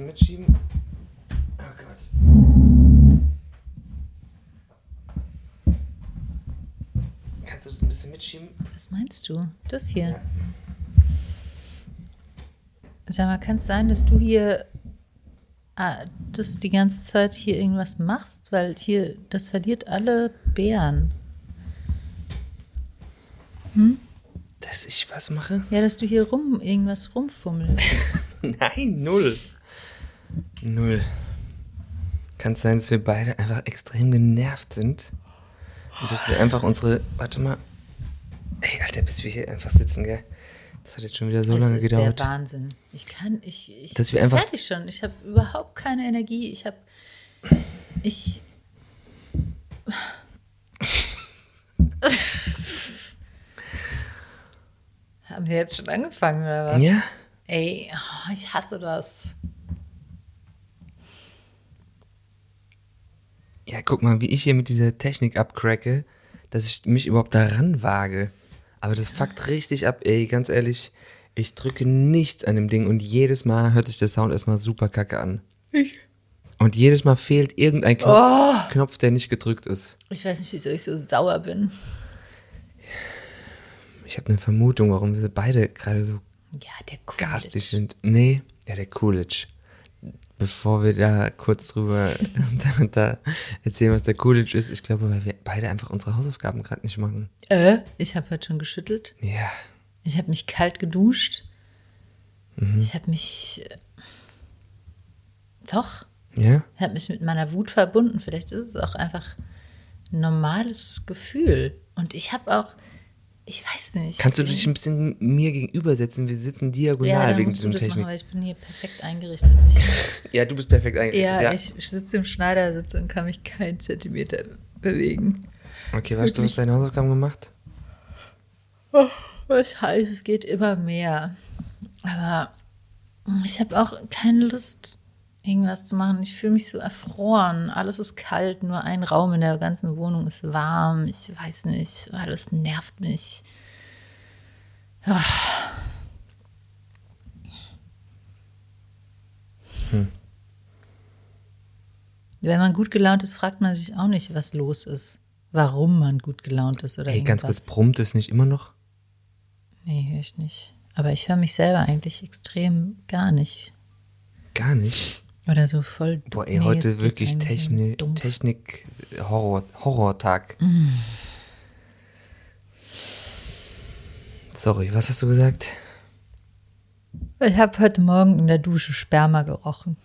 bisschen mitschieben? Oh Gott. Kannst du das ein bisschen mitschieben? Was meinst du? Das hier. Ja. Sag mal, kann es sein, dass du hier ah, das die ganze Zeit hier irgendwas machst? Weil hier, das verliert alle Beeren. Dass ich was mache? Ja, dass du hier rum irgendwas rumfummelst. Nein, null. Null. Kann es sein, dass wir beide einfach extrem genervt sind? Und dass wir einfach unsere. Warte mal. Ey, Alter, bis wir hier einfach sitzen, gell? Das hat jetzt schon wieder so das lange ist gedauert. der Wahnsinn. Ich kann, ich, ich Dass wir einfach- fertig schon. Ich habe überhaupt keine Energie. Ich habe, ich. Haben wir jetzt schon angefangen oder was? Ja? Ey, oh, ich hasse das. Ja, guck mal, wie ich hier mit dieser Technik abcracke, dass ich mich überhaupt daran wage. Aber das fuckt richtig ab, ey, ganz ehrlich. Ich drücke nichts an dem Ding und jedes Mal hört sich der Sound erstmal super kacke an. Und jedes Mal fehlt irgendein Knopf, Knopf, der nicht gedrückt ist. Ich weiß nicht, wieso ich so sauer bin. Ich habe eine Vermutung, warum wir beide gerade so Ja, der garstig sind. Nee, ja, der Coolidge. Bevor wir da kurz drüber da, da erzählen, was der Coolidge ist, ich glaube, weil wir beide einfach unsere Hausaufgaben gerade nicht machen. Äh, ich habe heute schon geschüttelt. Ja. Ich habe mich kalt geduscht. Mhm. Ich habe mich. Doch, Ja? ich habe mich mit meiner Wut verbunden. Vielleicht ist es auch einfach ein normales Gefühl. Und ich habe auch. Ich weiß nicht. Kannst du dich ein bisschen mir gegenübersetzen? Wir sitzen diagonal ja, wegen diesem Technik. machen, weil ich bin hier perfekt eingerichtet. Ich, ja, du bist perfekt eingerichtet. ja, Ja, ich sitze im Schneidersitz und kann mich keinen Zentimeter bewegen. okay, weißt du, hast deine Hausaufgaben gemacht? Ich heißt, es geht immer mehr. Aber ich habe auch keine Lust, irgendwas zu machen. Ich fühle mich so erfroren. Alles ist kalt, nur ein Raum in der ganzen Wohnung ist warm. Ich weiß nicht, alles nervt mich. Ah. Wenn man gut gelaunt ist, fragt man sich auch nicht, was los ist. Warum man gut gelaunt ist oder Ey, ganz irgendwas. kurz, brummt es nicht immer noch? Nee, höre ich nicht. Aber ich höre mich selber eigentlich extrem gar nicht. Gar nicht. Oder so voll. Boah, ey, nee, heute wirklich Technik, dumpf. Technik Horror, Horrortag. Sorry, was hast du gesagt? Ich habe heute Morgen in der Dusche Sperma gerochen.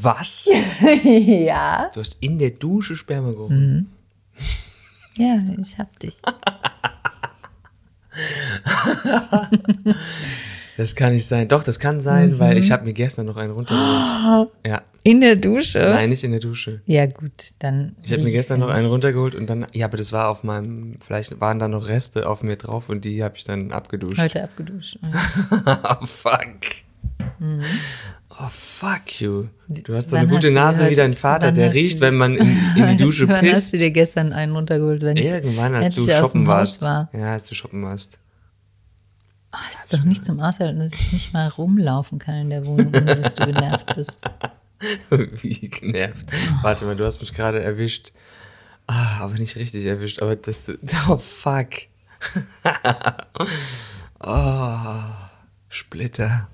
Was? ja. Du hast in der Dusche Sperma gerochen. Ja, ich hab dich. Das kann nicht sein. Doch, das kann sein, weil ich habe mir gestern noch einen runtergeholt. Ja. In der Dusche? Nein, nicht in der Dusche. Ja, gut, dann. Ich habe mir gestern noch einen runtergeholt und dann, ja, aber das war auf meinem, vielleicht waren da noch Reste auf mir drauf und die habe ich dann abgeduscht. Heute abgeduscht. Oh, fuck. Oh, fuck you. Du hast so Wann eine gute hast Nase heute- wie dein Vater, wann der hast riecht, wenn man in, in die Dusche Wann hast pisst. du dir gestern einen runtergeholt, wenn ich Irgendwann, als du shoppen warst. war? Ja, als du shoppen warst. Oh, es ist doch nicht zum Aushalten, dass ich nicht mal rumlaufen kann in der Wohnung, ohne dass du genervt bist. Wie genervt. Warte mal, du hast mich gerade erwischt. Ah, aber nicht richtig erwischt, aber das, oh fuck. oh, Splitter.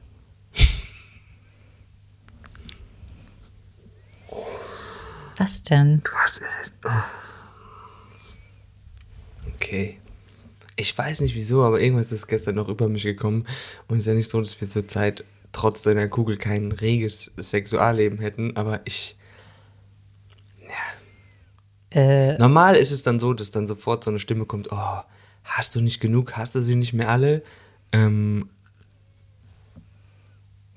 Was denn? Du hast. Oh. Okay. Ich weiß nicht wieso, aber irgendwas ist gestern noch über mich gekommen. Und es ist ja nicht so, dass wir zurzeit trotz deiner Kugel kein reges Sexualleben hätten, aber ich. Äh, Normal ist es dann so, dass dann sofort so eine Stimme kommt: Oh, hast du nicht genug? Hast du sie nicht mehr alle? Ähm.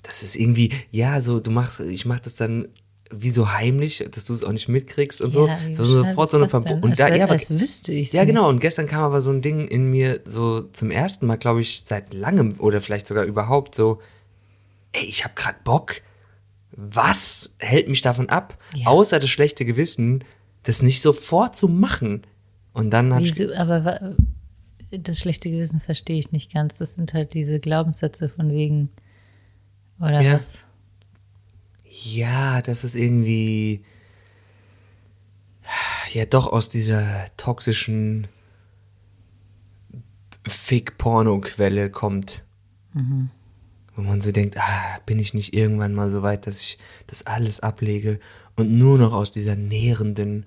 Das ist irgendwie, ja, so, du machst, ich mach das dann wie so heimlich, dass du es auch nicht mitkriegst und so. ja, so sofort so eine und da, wär- ja, aber wüsste ich ja, genau. Nicht. Und gestern kam aber so ein Ding in mir so zum ersten Mal, glaube ich, seit langem oder vielleicht sogar überhaupt so, ey, ich habe gerade Bock. Was hält mich davon ab, Ja. außer das schlechte Gewissen, das nicht sofort zu machen? Und dann habe ich, aber das schlechte Gewissen verstehe ich nicht ganz. Das sind halt diese Glaubenssätze von wegen, oder Ja. was? Ja, das ist irgendwie ja doch aus dieser toxischen Fick-Porno-Quelle kommt. Wo man so denkt, ah, bin ich nicht irgendwann mal so weit, dass ich das alles ablege und nur noch aus dieser nährenden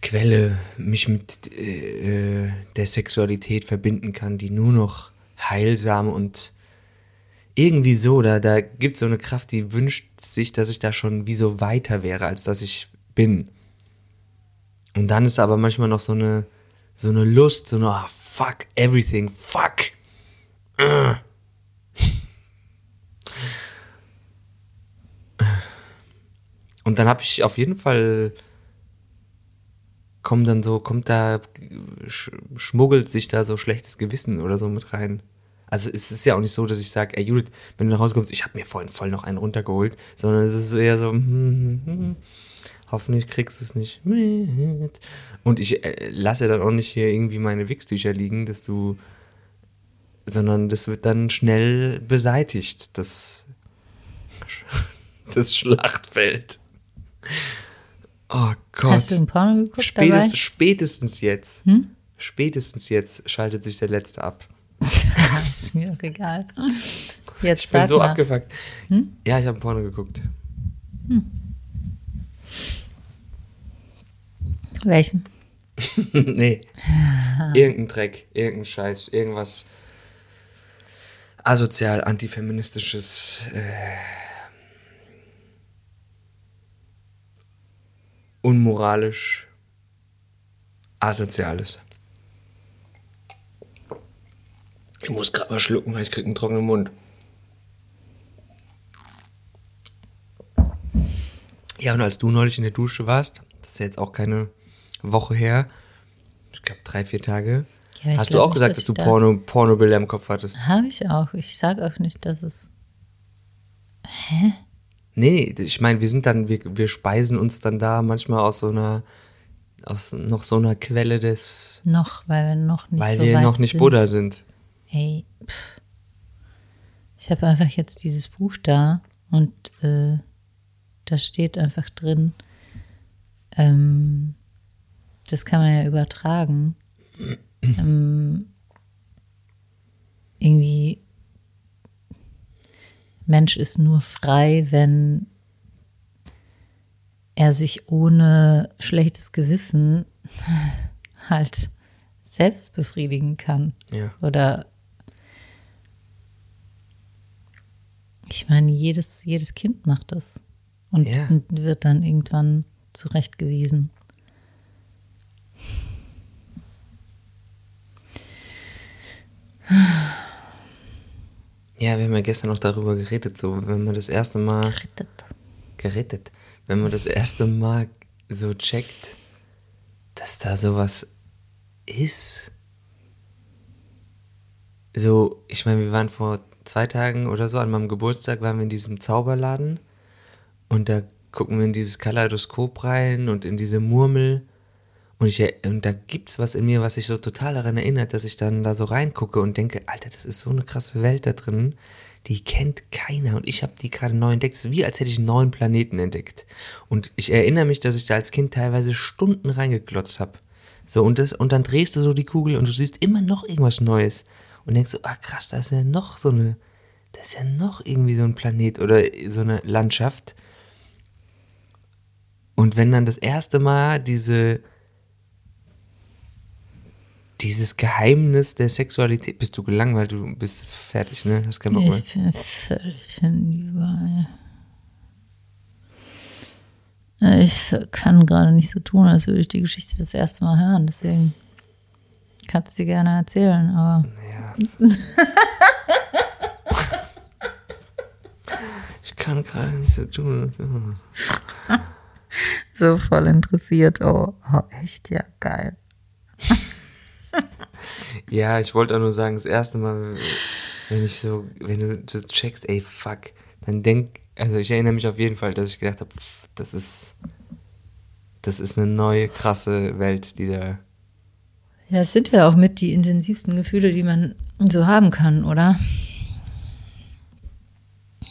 Quelle mich mit äh, der Sexualität verbinden kann, die nur noch heilsam und irgendwie so, da, da gibt es so eine Kraft, die wünscht sich, dass ich da schon wie so weiter wäre, als dass ich bin. Und dann ist aber manchmal noch so eine, so eine Lust, so eine, ah, fuck everything, fuck. Äh. Und dann habe ich auf jeden Fall kommt dann so, kommt da, sch schmuggelt sich da so schlechtes Gewissen oder so mit rein. Also es ist ja auch nicht so, dass ich sage, ey Judith, wenn du nach Hause kommst, ich habe mir vorhin voll noch einen runtergeholt, sondern es ist eher so, hm, hm, hm, hoffentlich kriegst du es nicht mit. Und ich äh, lasse dann auch nicht hier irgendwie meine Wichstücher liegen, dass du, sondern das wird dann schnell beseitigt, das, das Schlachtfeld. Oh Gott. Hast du ein Porno geguckt dabei? spätestens jetzt. Spätestens jetzt schaltet sich der letzte ab. ist mir auch egal. Jetzt Ich bin so mal. abgefuckt. Ja, ich habe Porno geguckt. Welchen? nee. Irgendein Dreck, irgendein Scheiß, irgendwas asozial, antifeministisches, äh, unmoralisch, asoziales. Ich muss gerade mal schlucken, weil ich krieg einen trockenen Mund. Ja, und als du neulich in der Dusche warst, das ist ja jetzt auch keine Woche her, ich glaube drei, vier Tage, Ja, hast du auch nicht, gesagt, dass dass du Porno, Pornobilder im Kopf hattest. Habe ich auch. Ich sage auch nicht, dass es. Nee, ich meine, wir sind dann, wir, wir speisen uns dann da manchmal aus so einer, aus noch so einer Quelle des, Noch, weil wir noch nicht weil so wir weit noch nicht sind. Buddha sind. Ey, pff. ich habe einfach jetzt dieses Buch da und äh, da steht einfach drin, ähm, das kann man ja übertragen. ähm, irgendwie, Mensch ist nur frei, wenn er sich ohne schlechtes Gewissen halt selbst befriedigen kann. Ja. Oder ich meine, jedes, jedes Kind macht das und, Ja. und wird dann irgendwann zurechtgewiesen. Ja, wir haben ja gestern noch darüber geredet, so, wenn man das erste Mal gerettet, wenn man das erste Mal so checkt, dass da sowas ist. So, ich meine, wir waren vor zwei Tagen oder so an meinem Geburtstag, waren wir in diesem Zauberladen und da gucken wir in dieses Kaleidoskop rein und in diese Murmel und, ich, und da gibt's was in mir, was sich so total daran erinnert, dass ich dann da so reingucke und denke, Alter, das ist so eine krasse Welt da drin, die kennt keiner und ich habe die gerade neu entdeckt. Es ist wie als hätte ich einen neuen Planeten entdeckt. Und ich erinnere mich, dass ich da als Kind teilweise Stunden reingeglotzt habe. So, und, das, und dann drehst du so die Kugel und du siehst immer noch irgendwas Neues. Und denkst so, ah krass, da ist ja noch so eine, da ist ja noch irgendwie so ein Planet oder so eine Landschaft. Und wenn dann das erste Mal diese, dieses Geheimnis der Sexualität, bist du gelangweilt, du bist fertig, ne? Hast keinen Bock mehr. Ich bin völlig hinüber. Ich kann gerade nicht so tun, als würde ich die Geschichte das erste Mal hören. Deswegen kannst du sie gerne erzählen. Aber Ja. ich kann gerade nicht so tun. so voll interessiert. Oh, oh echt? Ja, geil. Ja, ich wollte auch nur sagen, das erste Mal, wenn ich so, wenn du so checkst, ey, fuck, dann denk, also ich erinnere mich auf jeden Fall, dass ich gedacht habe, das ist, das ist eine neue, krasse Welt, die da Ja, es sind ja auch mit die intensivsten Gefühle, die man so haben kann, oder?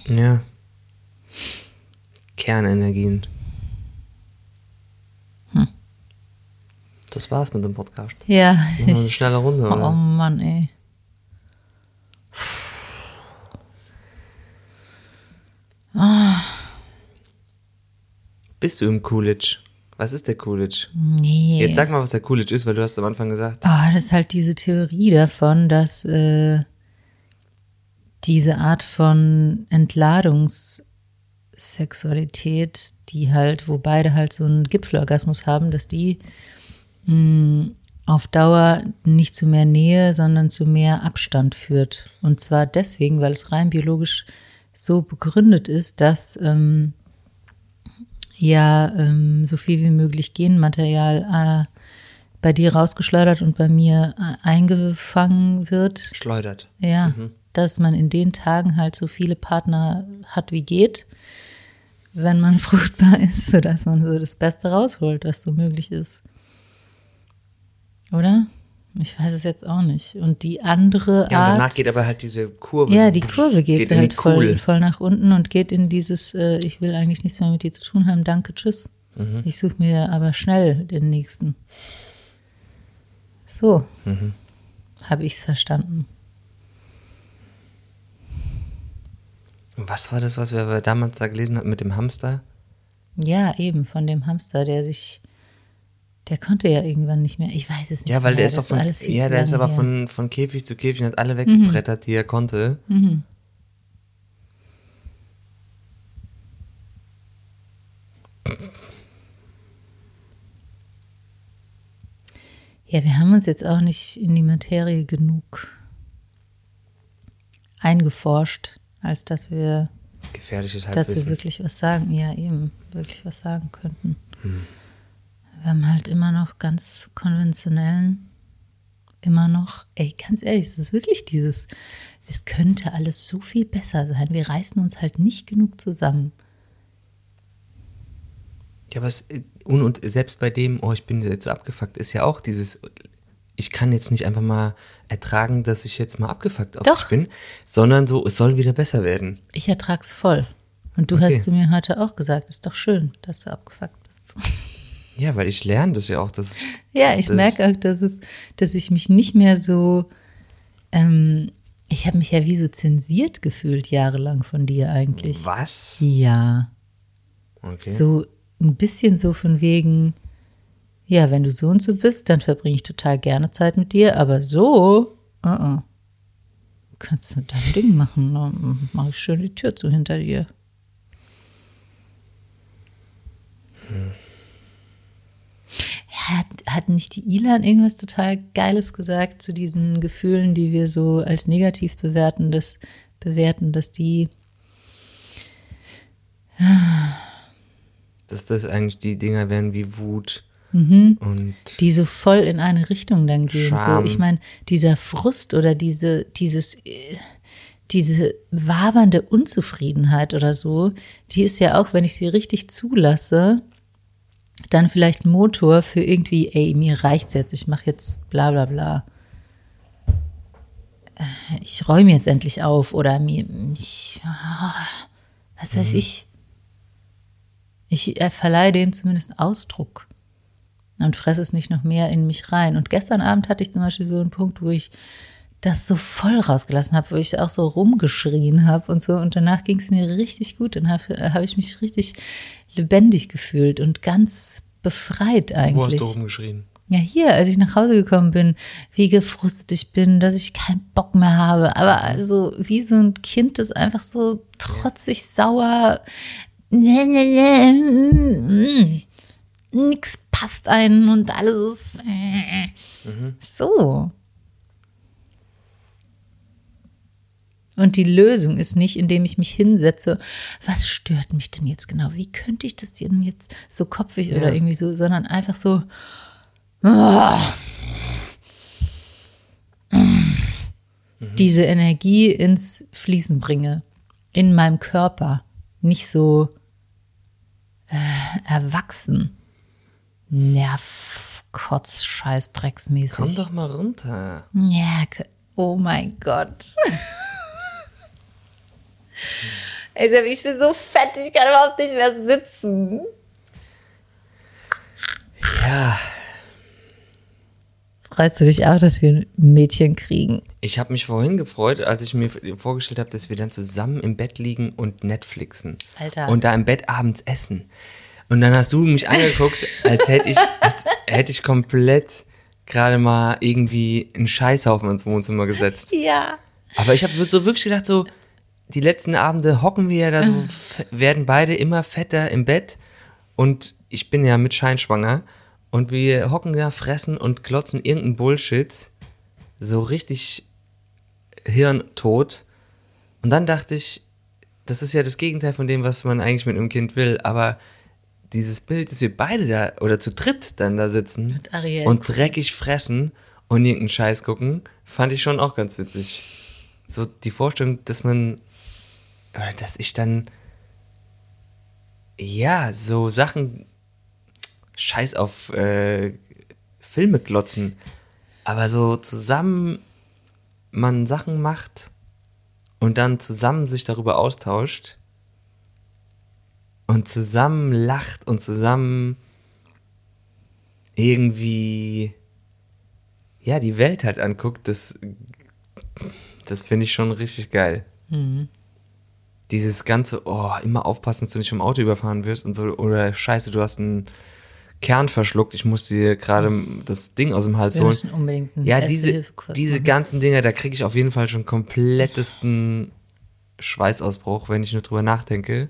Ja. Kernenergien. Hm. Das war's mit dem Podcast. Ja, eine schnelle Runde, Oh oder? Mann, ey. Bist du im Coolidge? Was ist der Coolidge? Nee. Jetzt sag mal, was der Coolidge ist, weil du hast am Anfang gesagt. Ah, das ist halt diese Theorie davon, dass äh, diese Art von Entladungssexualität, die halt, wo beide halt so einen Gipfelorgasmus haben, dass die mh, auf Dauer nicht zu mehr Nähe, sondern zu mehr Abstand führt. Und zwar deswegen, weil es rein biologisch so begründet ist, dass ähm, ja ähm, so viel wie möglich Genmaterial äh, bei dir rausgeschleudert und bei mir äh, eingefangen wird. Schleudert. Ja, dass man in den Tagen halt so viele Partner hat wie geht, wenn man fruchtbar ist, sodass man so das Beste rausholt, was so möglich ist. Oder? Ich weiß es jetzt auch nicht. Und die andere Ja, und Art. danach geht aber halt diese Kurve. Ja, so die Kurve geht, geht halt voll, voll nach unten und geht in dieses, äh, ich will eigentlich nichts mehr mit dir zu tun haben, danke, tschüss. Mhm. Ich suche mir aber schnell den nächsten. So, Mhm. habe ich es verstanden. Und Was war das, was wir damals da gelesen hatten mit dem Hamster? Ja, eben, von dem Hamster, der sich, der konnte ja irgendwann nicht mehr, ich weiß es nicht Ja, weil mehr, der ist doch von, ja, der ist aber her. von, von Käfig zu Käfig und hat alle weggebrettert, die er konnte. Mhm. Ja, wir haben uns jetzt auch nicht in die Materie genug eingeforscht, als dass wir Gefährliches dazu Halbwissen. wirklich was sagen. Ja, eben, wirklich was sagen könnten. Hm. Wir haben halt immer noch ganz konventionellen, immer noch, ey, ganz ehrlich, es ist wirklich dieses, es könnte alles so viel besser sein. Wir reißen uns halt nicht genug zusammen. Ja, was, und, und selbst bei dem, oh, ich bin jetzt so abgefuckt, ist ja auch dieses, ich kann jetzt nicht einfach mal ertragen, dass ich jetzt mal abgefuckt auf Doch. dich bin, sondern so, es soll wieder besser werden. Ich ertrag's voll. Und du Okay. hast zu mir heute auch gesagt, ist doch schön, dass du abgefuckt bist. Ja, weil ich lerne das ja auch, dass ich, Ja, ich Das- merke auch, dass, es, dass ich mich nicht mehr so, ähm, ich habe mich ja wie so zensiert gefühlt jahrelang von dir eigentlich. was? Ja, Okay. so ein bisschen so von wegen, ja, wenn du so und so bist, dann verbringe ich total gerne Zeit mit dir, aber so, uh -uh. kannst du dein Ding machen, dann mache ich schön die Tür zu hinter dir. Hat, hat nicht die Ilan irgendwas total Geiles gesagt zu diesen Gefühlen, die wir so als negativ bewerten, dass, bewerten, dass die Dass das eigentlich die Dinger wären wie Wut Mhm. und die so voll in eine Richtung dann gehen. So, ich meine, dieser Frust oder diese, dieses, diese wabernde Unzufriedenheit oder so, die ist ja auch, wenn ich sie richtig zulasse, dann vielleicht Motor für irgendwie, ey, mir reicht's jetzt, ich mache jetzt bla bla bla. Äh, Ich räume jetzt endlich auf oder mir, ich, ah, was weiß ich. Ich äh, verleihe dem zumindest Ausdruck und fresse es nicht noch mehr in mich rein. Und gestern Abend hatte ich zum Beispiel so einen Punkt, wo ich das so voll rausgelassen habe, wo ich auch so rumgeschrien habe und so. Und danach ging es mir richtig gut. Dann habe hab ich mich richtig lebendig gefühlt und ganz befreit eigentlich. wo hast du rumgeschrien? Ja, hier, als ich nach Hause gekommen bin, wie gefrustet ich bin, dass ich keinen Bock mehr habe. Aber also wie so ein Kind, das einfach so trotzig sauer. Ne, mm, nix passt einen und alles ist so. Und die Lösung ist nicht, indem ich mich hinsetze, was stört mich denn jetzt genau? Wie könnte ich das denn jetzt so kopfig oder irgendwie so, sondern einfach so, ah, diese Energie ins Fließen bringe, in meinem Körper, nicht so äh, erwachsen, Kotz, Scheiß, Drecksmäßig. Komm doch mal runter. Ja, oh mein Gott. Ich bin so fett, ich kann überhaupt nicht mehr sitzen. Ja, Freust du dich auch, dass wir ein Mädchen kriegen? ich habe mich vorhin gefreut, als ich mir vorgestellt habe, dass wir dann zusammen im Bett liegen und Netflixen. Alter. Und da im Bett abends essen. Und dann hast du mich angeguckt, als hätte ich, als hätte ich komplett gerade mal irgendwie einen Scheißhaufen ins Wohnzimmer gesetzt. Ja. Aber ich habe so wirklich gedacht, so, die letzten Abende hocken wir ja da so, f- werden beide immer fetter im Bett. Und ich bin ja mit Scheinschwanger und wir hocken da, fressen und glotzen irgendeinen Bullshit, so richtig hirntot. Und dann dachte ich, das ist ja das Gegenteil von dem, was man eigentlich mit einem Kind will, aber dieses Bild, dass wir beide da oder zu dritt dann da sitzen und dreckig fressen und irgendeinen Scheiß gucken, fand ich schon auch ganz witzig. So die Vorstellung, dass man, dass ich dann, ja, so Sachen, Scheiß auf äh, Filme glotzen, aber so zusammen man Sachen macht und dann zusammen sich darüber austauscht und zusammen lacht und zusammen irgendwie ja die Welt halt anguckt, das das finde ich schon richtig geil. Dieses ganze, oh, immer aufpassen, dass du nicht vom Auto überfahren wirst und so, oder scheiße, du hast einen Kern verschluckt, ich muss dir gerade das Ding aus dem Hals Wir holen. unbedingt einen Ja, diese, diese machen. ganzen Dinger, da kriege ich auf jeden Fall schon komplettesten Schweißausbruch, wenn ich nur drüber nachdenke.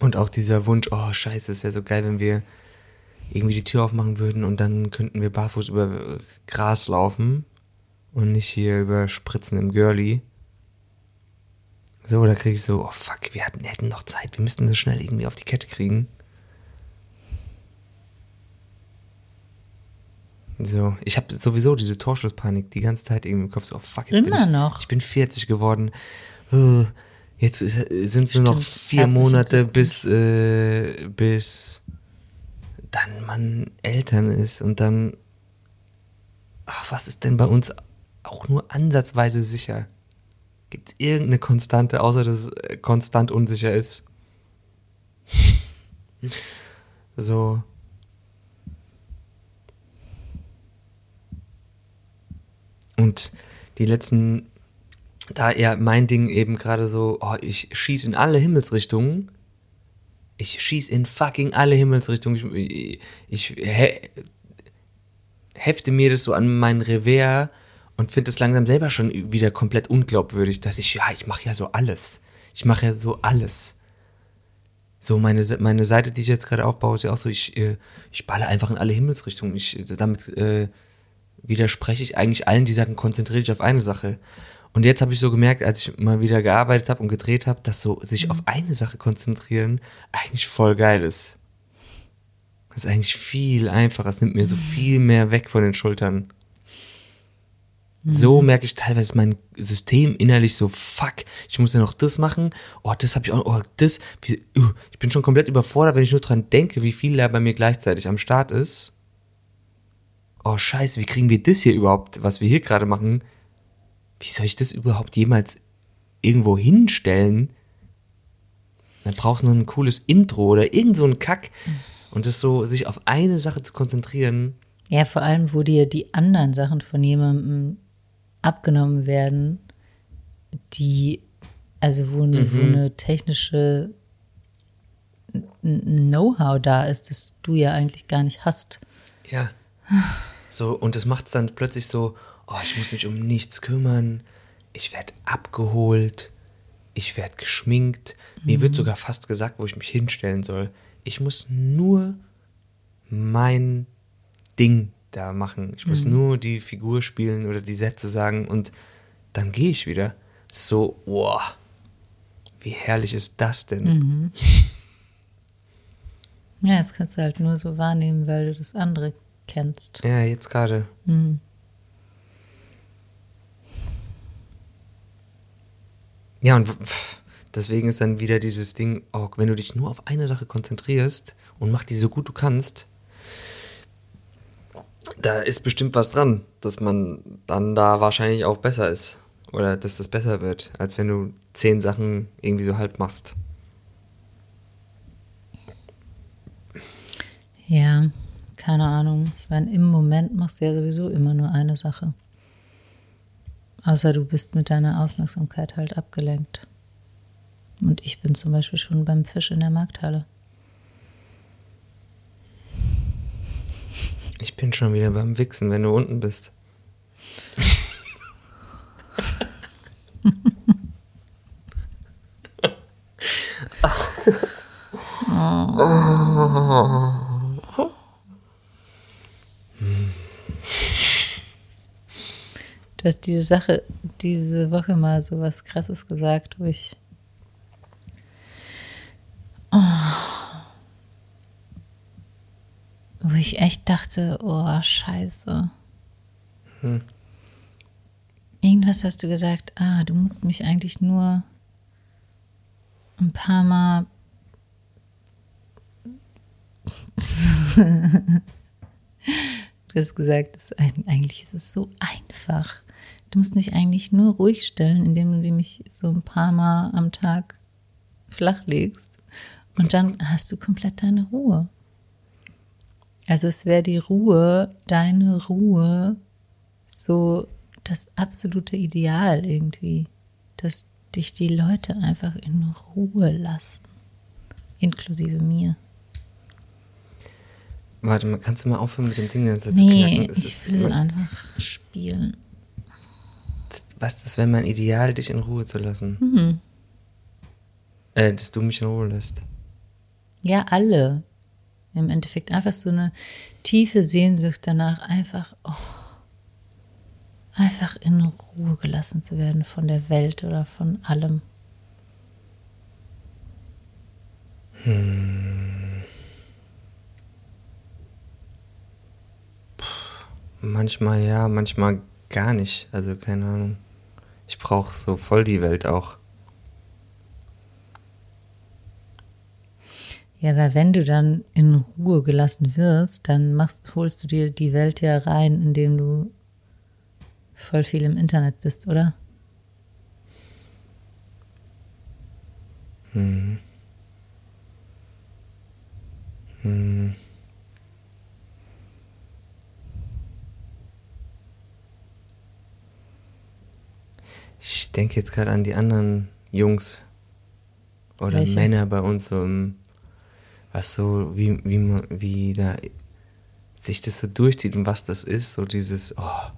Und auch dieser Wunsch, oh scheiße, es wäre so geil, wenn wir irgendwie die Tür aufmachen würden und dann könnten wir barfuß über Gras laufen und nicht hier über Spritzen im Girlie. So, da kriege ich so, oh fuck, wir hatten, hätten noch Zeit, wir müssten das schnell irgendwie auf die Kette kriegen. So, ich habe sowieso diese Torschusspanik die ganze Zeit irgendwie im Kopf. So, oh fuck, jetzt bin Immer ich, noch. ich bin 40 geworden. Äh, Jetzt sind es nur noch vier Monate, bis, äh, bis dann man Eltern ist und dann, ach, was ist denn bei uns auch nur ansatzweise sicher? Gibt es irgendeine Konstante, außer dass es äh, konstant unsicher ist? so. Und die letzten, da eher mein Ding eben gerade so, oh, ich schieß in alle Himmelsrichtungen. Ich schieß in fucking alle Himmelsrichtungen. Ich, ich he, hefte mir das so an mein Revers und finde es langsam selber schon wieder komplett unglaubwürdig, dass ich, ja, ich mache ja so alles. Ich mache ja so alles. So, meine, meine Seite, die ich jetzt gerade aufbaue, ist ja auch so, ich, äh, ich balle einfach in alle Himmelsrichtungen. Ich, damit äh, widerspreche ich eigentlich allen, die sagen, konzentriere dich auf eine Sache. Und jetzt habe ich so gemerkt, als ich mal wieder gearbeitet habe und gedreht habe, dass so sich auf eine Sache konzentrieren eigentlich voll geil ist. Das ist eigentlich viel einfacher. Es nimmt mir so viel mehr weg von den Schultern. So merke ich teilweise ist mein System innerlich so, fuck, ich muss ja noch das machen, oh, das habe ich auch, oh, das, wie, uh, ich bin schon komplett überfordert, wenn ich nur dran denke, wie viel da bei mir gleichzeitig am Start ist. Oh, scheiße, wie kriegen wir das hier überhaupt, was wir hier gerade machen? Wie soll ich das überhaupt jemals irgendwo hinstellen? Dann braucht noch ein cooles Intro oder irgend so ein Kack. Und das so, sich auf eine Sache zu konzentrieren, Ja, vor allem, wo dir die anderen Sachen von jemandem abgenommen werden, die, also wo, ne, wo eine technische Know-how da ist, das du ja eigentlich gar nicht hast. Ja. So, und das macht es dann plötzlich so, oh, ich muss mich um nichts kümmern, ich werde abgeholt, ich werde geschminkt. Mir wird sogar fast gesagt, wo ich mich hinstellen soll. Ich muss nur mein Ding da machen. Ich muss nur die Figur spielen oder die Sätze sagen und dann gehe ich wieder. So, wow. Wie herrlich ist das denn? Ja, jetzt kannst du halt nur so wahrnehmen, weil du das andere kennst. Ja, jetzt gerade. Ja, und deswegen ist dann wieder dieses Ding, oh, wenn du dich nur auf eine Sache konzentrierst und mach die so gut du kannst, Da ist bestimmt was dran, dass man dann da wahrscheinlich auch besser ist. Oder dass das besser wird, als wenn du zehn Sachen irgendwie so halb machst. Ja, keine Ahnung. Ich meine, im Moment machst du ja sowieso immer nur eine Sache. Außer du bist mit deiner Aufmerksamkeit halt abgelenkt. Und ich bin zum Beispiel schon beim Fisch in der Markthalle. Ich bin schon wieder beim Wichsen, wenn du unten bist. Du hast diese Sache diese Woche mal so was Krasses gesagt, wo ich. Oh, wo ich echt dachte, oh, scheiße. Hm. Irgendwas hast du gesagt, ah, du musst mich eigentlich nur ein paar Mal Du hast gesagt, es, eigentlich ist es so einfach. Du musst mich eigentlich nur ruhig stellen, indem du mich so ein paar Mal am Tag flach legst. Und dann hast du komplett deine Ruhe. Also es wäre die Ruhe, deine Ruhe, so das absolute Ideal irgendwie. Dass dich die Leute einfach in Ruhe lassen. Inklusive mir. Warte mal, kannst du mal aufhören mit dem Ding jetzt nee? Es ich will einfach spielen. Was ist, wenn mein Ideal, dich in Ruhe zu lassen? Mhm. Äh, dass du mich in Ruhe lässt. Ja, alle. Im Endeffekt einfach so eine tiefe Sehnsucht danach, einfach, oh, einfach in Ruhe gelassen zu werden von der Welt oder von allem. Hm. Manchmal ja, manchmal gar nicht. Also keine Ahnung. Ich brauche so voll die Welt auch. Ja, weil wenn du dann in Ruhe gelassen wirst, dann machst, holst du dir die Welt ja rein, indem du voll viel im Internet bist, oder? Hm. Hm. Ich denke jetzt gerade an die anderen Jungs oder Welche? Männer bei uns, so im, was so, wie, wie, wie da sich das so durchzieht und was das ist, so dieses, oh,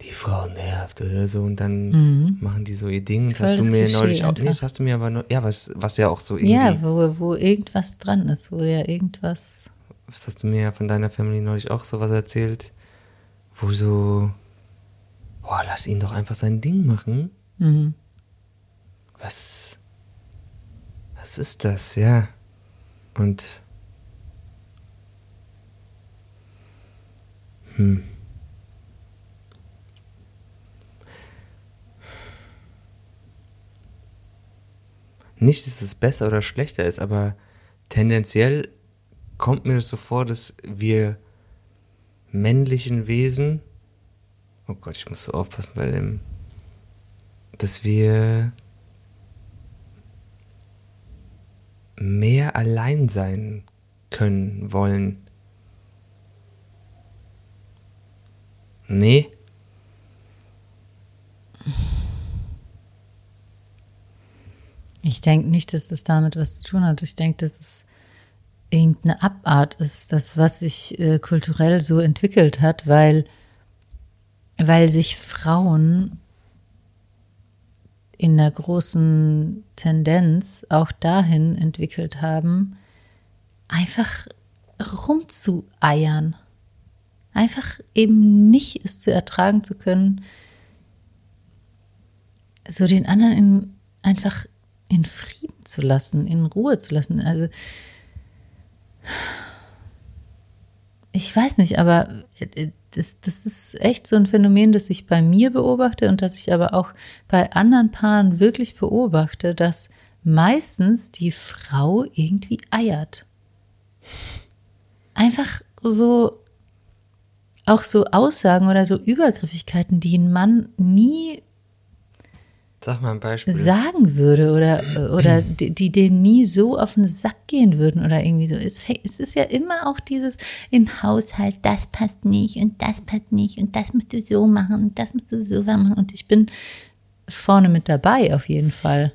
die Frau nervt oder so und dann mhm. machen die so ihr Ding. Das hast du mir Klischee neulich auch, nee, das hast du mir aber, noch, ja, was, was ja auch so irgendwie. Ja, wo, wo irgendwas dran ist, wo ja irgendwas. Was hast du mir ja von deiner Family neulich auch so was erzählt, wo so, boah, lass ihn doch einfach sein Ding machen. Mhm. Was, was ist das, ja? Und, hm. Nicht, dass es besser oder schlechter ist, aber tendenziell kommt mir das so vor, dass wir männlichen Wesen oh Gott, ich muss so aufpassen bei dem, dass wir mehr allein sein können wollen. Nee. Ich denke nicht, dass das damit was zu tun hat. Ich denke, dass es irgendeine Abart ist, das, was sich äh, kulturell so entwickelt hat, weil weil sich Frauen in der großen Tendenz auch dahin entwickelt haben, einfach rumzueiern. Einfach eben nicht es zu ertragen zu können, so den anderen in, einfach in Frieden zu lassen, in Ruhe zu lassen. Also ich weiß nicht, aber das, das ist echt so ein Phänomen, das ich bei mir beobachte und das ich aber auch bei anderen Paaren wirklich beobachte, dass meistens die Frau irgendwie eiert. Einfach so. auch so Aussagen oder so Übergriffigkeiten, die ein Mann nie Sag mal ein Beispiel. sagen würde oder, oder die, die dem nie so auf den Sack gehen würden oder irgendwie so. Es, es ist ja immer auch dieses im Haushalt, das passt nicht und das passt nicht und das musst du so machen und das musst du so machen. Und ich bin vorne mit dabei auf jeden Fall.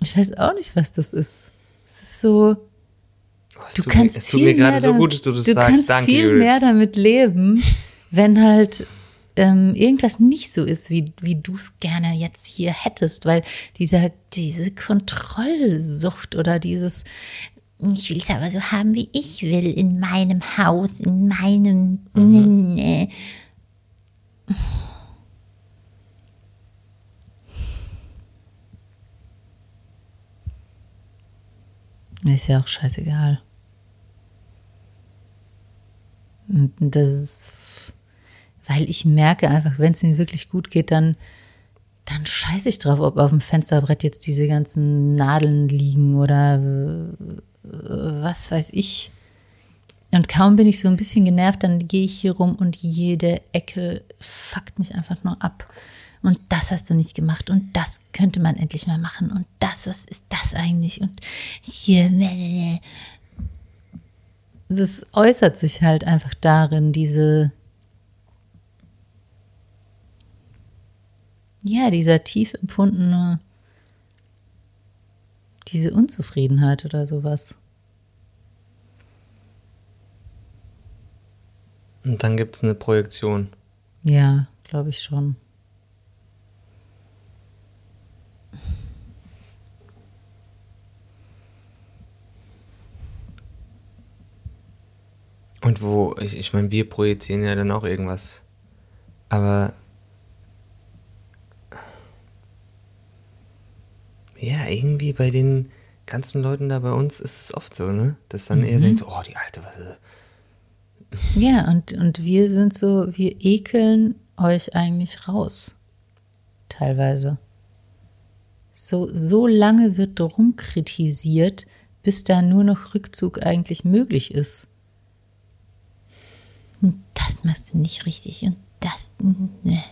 Ich weiß auch nicht, was das ist. Es ist so, Oh, du kannst mir, es tut viel mir gerade mehr so damit- gut, dass du das du sagst. kannst Danke, viel Judith. mehr damit leben, wenn halt ähm, irgendwas nicht so ist, wie, wie du es gerne jetzt hier hättest, weil dieser, diese Kontrollsucht oder dieses, ich will es aber so haben, wie ich will, in meinem Haus, in meinem. Nee. Ist ja auch scheißegal. Und das ist, weil ich merke einfach, wenn es mir wirklich gut geht, dann, dann scheiße ich drauf, ob auf dem Fensterbrett jetzt diese ganzen Nadeln liegen oder äh, was weiß ich. Und kaum bin ich so ein bisschen genervt, dann gehe ich hier rum und jede Ecke fuckt mich einfach nur ab. Und das hast du nicht gemacht und das könnte man endlich mal machen und das, was ist das eigentlich? Und hier, das äußert sich halt einfach darin, diese, ja, dieser tief empfundene, diese Unzufriedenheit oder sowas. Und dann gibt es eine Projektion. Ja, glaube ich schon. Und wo, ich, ich meine, wir projizieren ja dann auch irgendwas. Aber. Ja, irgendwie bei den ganzen Leuten da bei uns ist es oft so, ne? Dass dann eher denkt, oh, die alte, was ist. Ja, und, und wir sind so, wir ekeln euch eigentlich raus. Teilweise. So, so lange wird drum kritisiert, bis da nur noch Rückzug eigentlich möglich ist. Und das machst du nicht richtig und das. Ne.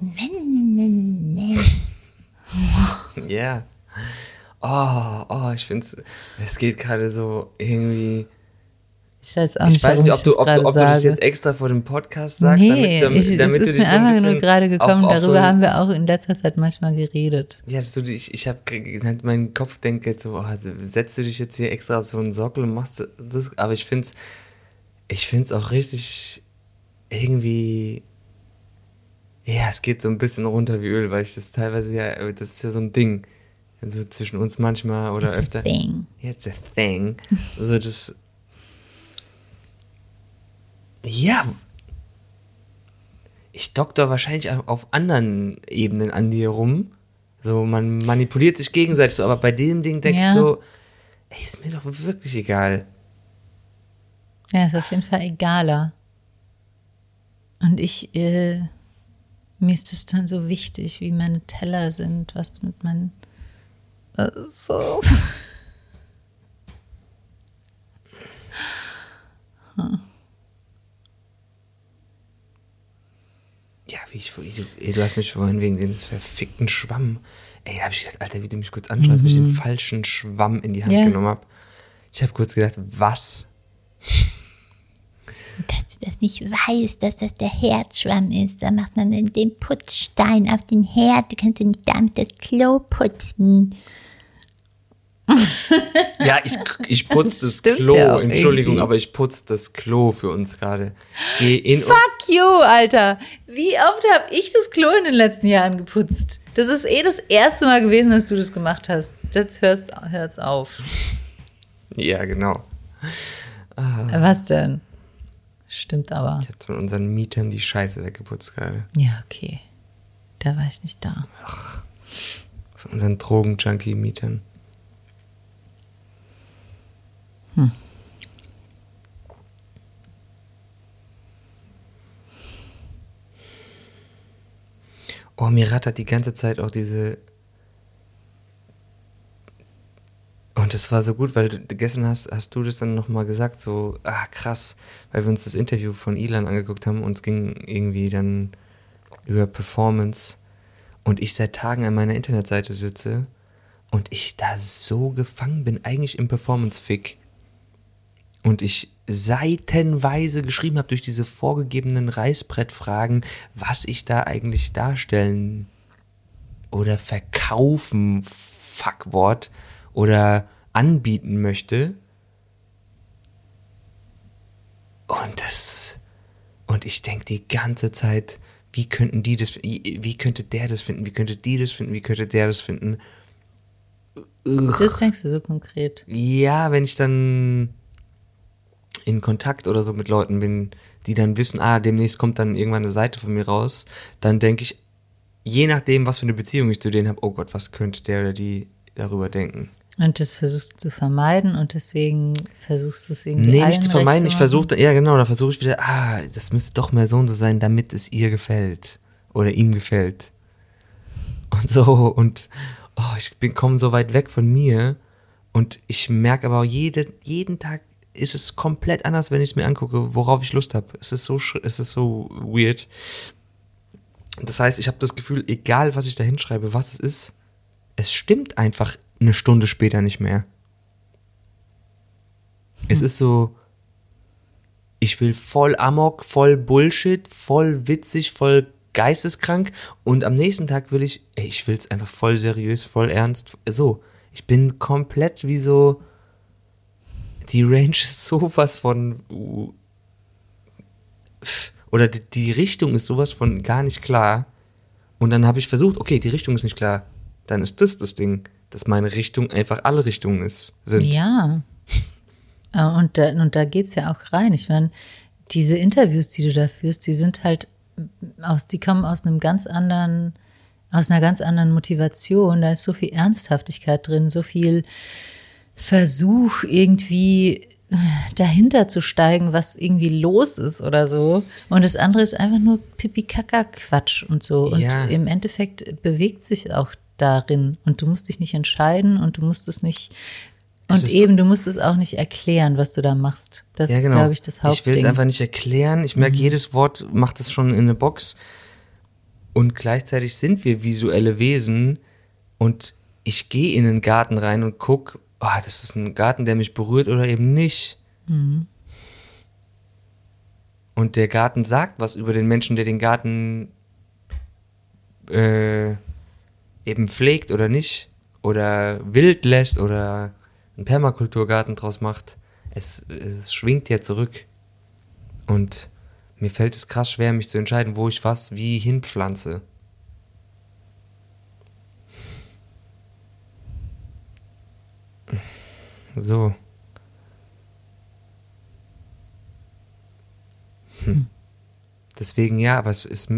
Ne, ne, ne, ne. Ja. Oh, oh, ich finde es, es geht gerade so irgendwie. Ich weiß auch nicht, Ich weiß nicht, ob du, das ob, du, ob du das jetzt extra vor dem Podcast sagst, Nee, damit, damit, ich, damit es du ist dich mir so ein einfach nur gerade gekommen. auf, auf Darüber so haben wir auch in letzter Zeit manchmal geredet. Ja, dass du dich, ich habe halt mein Kopf denkt jetzt so, oh, also setzt du dich jetzt hier extra auf so einen Sockel und machst das, aber ich find's, ich find's auch richtig irgendwie, ja, es geht so ein bisschen runter wie Öl, weil ich das teilweise ja, das ist ja so ein Ding, also zwischen uns manchmal oder It's a öfter. thing. It's a thing. Also das, ja, ich doktor wahrscheinlich auf anderen Ebenen an dir rum. So, man manipuliert sich gegenseitig so, aber bei dem Ding denke Ja. ich so, ey, ist mir doch wirklich egal. Ja, ist auf jeden Fall egaler. Und ich, äh, mir ist das dann so wichtig, wie meine Teller sind, was mit meinen. So. Ja, wie ich, wie du, ey, du hast mich vorhin wegen dem verfickten Schwamm. Ey, da habe ich gedacht, Alter, wie du mich kurz anschaust, wie ich den falschen Schwamm in die Hand Mhm. Ja. genommen habe. Ich habe kurz gedacht, was? Dass du das nicht weißt, dass das der Herdschwamm ist. Da macht man den Putzstein auf den Herd. Du kannst ja nicht damit das Klo putzen. Ja, ich, ich putze das Stimmt Klo, ja Entschuldigung, irgendwie. aber ich putze das Klo für uns gerade. Geh in uns. Fuck you, Alter. Wie oft habe ich das Klo in den letzten Jahren geputzt? Das ist eh das erste Mal gewesen, dass du das gemacht hast. Jetzt hörst, hört's auf. Ja, genau. Was denn? Stimmt aber. Ich habe von unseren Mietern die Scheiße weggeputzt gerade. Ja, okay. Da war ich nicht da. Von unseren Drogen-Junkie-Mietern. Oh, mir rattert die ganze Zeit auch diese. Und Und das war so gut, weil gestern hast, hast du das dann nochmal gesagt, so, ah krass, weil wir uns das Interview von Ilan angeguckt haben und es ging irgendwie dann über Performance und ich seit Tagen an meiner Internetseite sitze und ich da so gefangen bin, eigentlich im Performance-Fick. Und ich seitenweise geschrieben habe durch diese vorgegebenen Reißbrettfragen, was ich da eigentlich darstellen oder verkaufen, Fuckwort, oder anbieten möchte. Und das, und ich denke die ganze Zeit, wie könnten die das, wie könnte der das finden, wie könnte die das finden, wie könnte der das finden. Das denkst du so konkret. Ja, wenn ich dann in Kontakt oder so mit Leuten bin, die dann wissen, ah, demnächst kommt dann irgendwann eine Seite von mir raus, dann denke ich, je nachdem, was für eine Beziehung ich zu denen habe, oh Gott, was könnte der oder die darüber denken. Und das versuchst du zu vermeiden und deswegen versuchst du es irgendwie Nee, nicht zu vermeiden, ich machen? versuche, ja genau, da versuche ich wieder, ah, das müsste doch mehr so und so sein, damit es ihr gefällt oder ihm gefällt. Und so und oh, ich bin komme so weit weg von mir und ich merke aber auch jede, jeden Tag ist es komplett anders, wenn ich es mir angucke, worauf ich Lust habe. Es ist so es ist so weird. Das heißt, ich habe das Gefühl, egal was ich da hinschreibe, was es ist, es stimmt einfach eine Stunde später nicht mehr. Es ist so, ich will voll Amok, voll Bullshit, voll witzig, voll geisteskrank und am nächsten Tag will ich, ey, ich will es einfach voll seriös, voll ernst. So, ich bin komplett wie so, die Range ist sowas von, oder die, die Richtung ist sowas von gar nicht klar. Und dann habe ich versucht, okay, die Richtung ist nicht klar. Dann ist das das Ding, dass meine Richtung einfach alle Richtungen ist, sind. Ja. Und da, und da geht's ja auch rein. Ich meine, diese Interviews, die du da führst, die sind halt aus, die kommen aus einem ganz anderen, aus einer ganz anderen Motivation. Da ist so viel Ernsthaftigkeit drin, so viel Versuch, irgendwie dahinter zu steigen, was irgendwie los ist oder so. Und das andere ist einfach nur Pipi-Kaka-Quatsch und so. Und Ja. im Endeffekt bewegt sich auch darin. Und du musst dich nicht entscheiden und du musst es nicht. Und ist eben, du musst es auch nicht erklären, was du da machst. Das Ja, ist, genau. glaube ich, das Ich will es Hauptding. Mhm. einfach nicht erklären. Ich merke, jedes Wort macht es schon in eine Box. Und gleichzeitig sind wir visuelle Wesen. Und ich gehe in den Garten rein und guck, ah, das ist ein Garten, der mich berührt oder eben nicht. Mhm. Und der Garten sagt was über den Menschen, der den Garten äh, eben pflegt oder nicht. Oder wild lässt oder einen Permakulturgarten draus macht. Es, es schwingt ja zurück. Und mir fällt es krass schwer, mich zu entscheiden, wo ich was wie hinpflanze. So. Hm. Deswegen ja, aber es ist.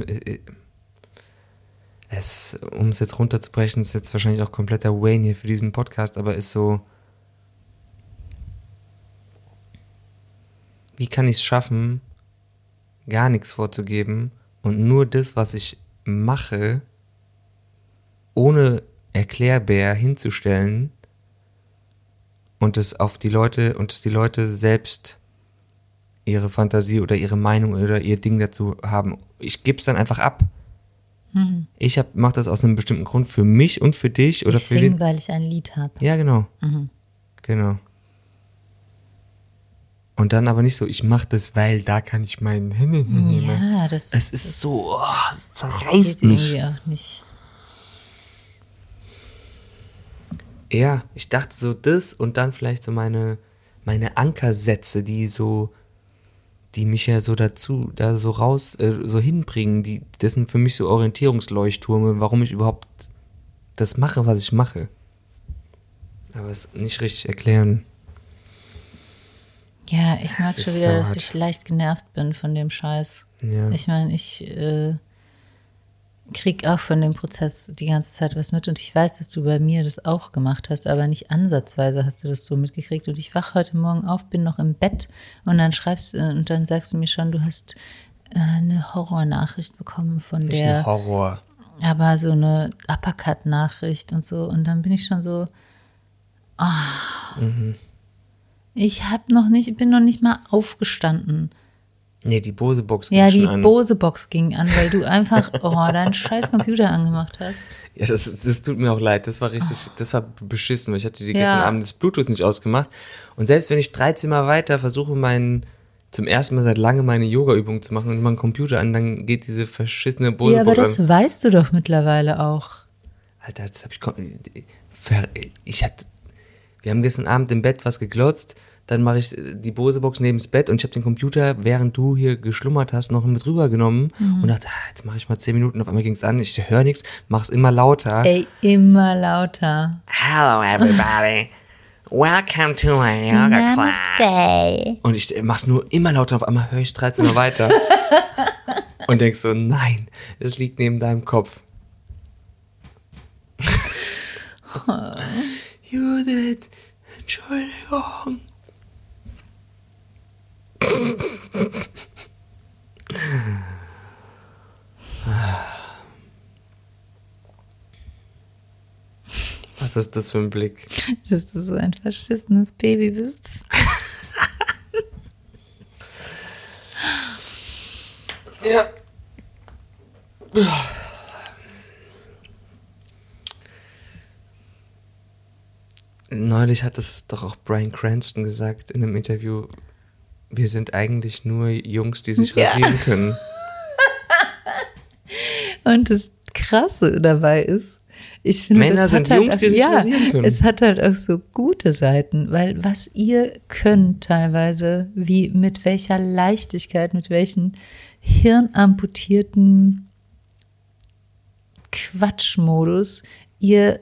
Es, um es jetzt runterzubrechen, ist jetzt wahrscheinlich auch kompletter Wayne hier für diesen Podcast, aber ist so. Wie kann ich es schaffen, gar nichts vorzugeben und nur das, was ich mache, ohne Erklärbär hinzustellen und es auf die Leute und es die Leute selbst ihre Fantasie oder ihre Meinung oder ihr Ding dazu haben. Ich gebe es dann einfach ab. Ich hab, mach das aus einem bestimmten Grund für mich und für dich oder ich für singe, den. weil ich ein Lied habe. Ja, genau. Genau. Und dann aber nicht so, ich mach das, weil da kann ich meinen. Ja, das, Es das ist so, oh, es zerreißt mich. irgendwie auch nicht. Ja, ich dachte so das und dann vielleicht so meine, meine Ankersätze, die so, die mich ja so dazu, da so raus, äh, so hinbringen, die, das sind für mich so Orientierungsleuchttürme, warum ich überhaupt das mache, was ich mache. Aber es nicht richtig erklären. Ja, ich merke schon so wieder, dass hart. ich leicht genervt bin von dem Scheiß. Ja. Ich meine, ich äh, krieg auch von dem Prozess die ganze Zeit was mit und ich weiß, dass du bei mir das auch gemacht hast, aber nicht ansatzweise hast du das so mitgekriegt. Und ich wach heute Morgen auf, bin noch im Bett und dann schreibst du und dann sagst du mir schon, du hast äh, eine Horrornachricht bekommen von Nicht der Horror. aber so eine Uppercut-Nachricht und so. Und dann bin ich schon so, ah, Ich hab noch nicht, bin noch nicht mal aufgestanden. Nee, die Bose-Box ging Ja, die an. Bose-Box ging an, weil du einfach, oh, deinen scheiß Computer angemacht hast. Ja, das, das tut mir auch leid. Das war richtig, das war beschissen, weil ich hatte dir Ja. gestern Abend das Bluetooth nicht ausgemacht. Und selbst wenn ich 13 Mal weiter versuche, meinen, zum ersten Mal seit langem meine Yoga-Übung zu machen und meinen Computer an, dann geht diese verschissene Ja, aber Bose-Box das an. weißt du doch mittlerweile auch. Alter, das hab ich, ich hatte, wir haben gestern Abend im Bett was geglotzt, dann mache ich äh, die Bose-Box neben das Bett und ich habe den Computer, während du hier geschlummert hast, noch mit rübergenommen Mhm. und dachte, ah, jetzt mache ich mal 10 Minuten, auf einmal ging es an, ich höre nichts, mach's immer lauter. Ey, immer lauter. Hello everybody. Welcome to my yoga class. Namaste. Und ich mach's nur immer lauter, auf einmal höre ich 13 Mal weiter. und denk so, nein, es liegt neben deinem Kopf. Judith, Entschuldigung. Was ist das für ein Blick? Dass du so ein verschissenes Baby bist. Ja. Neulich hat es doch auch Brian Cranston gesagt in einem Interview. Wir sind eigentlich nur Jungs, die sich Ja. rasieren können. Und das Krasse dabei ist, ich finde, Männer sind halt Jungs, auch, die sich ja, rasieren können. Es hat halt auch so gute Seiten, weil was ihr könnt teilweise, wie mit welcher Leichtigkeit, mit welchen hirnamputierten Quatschmodus ihr,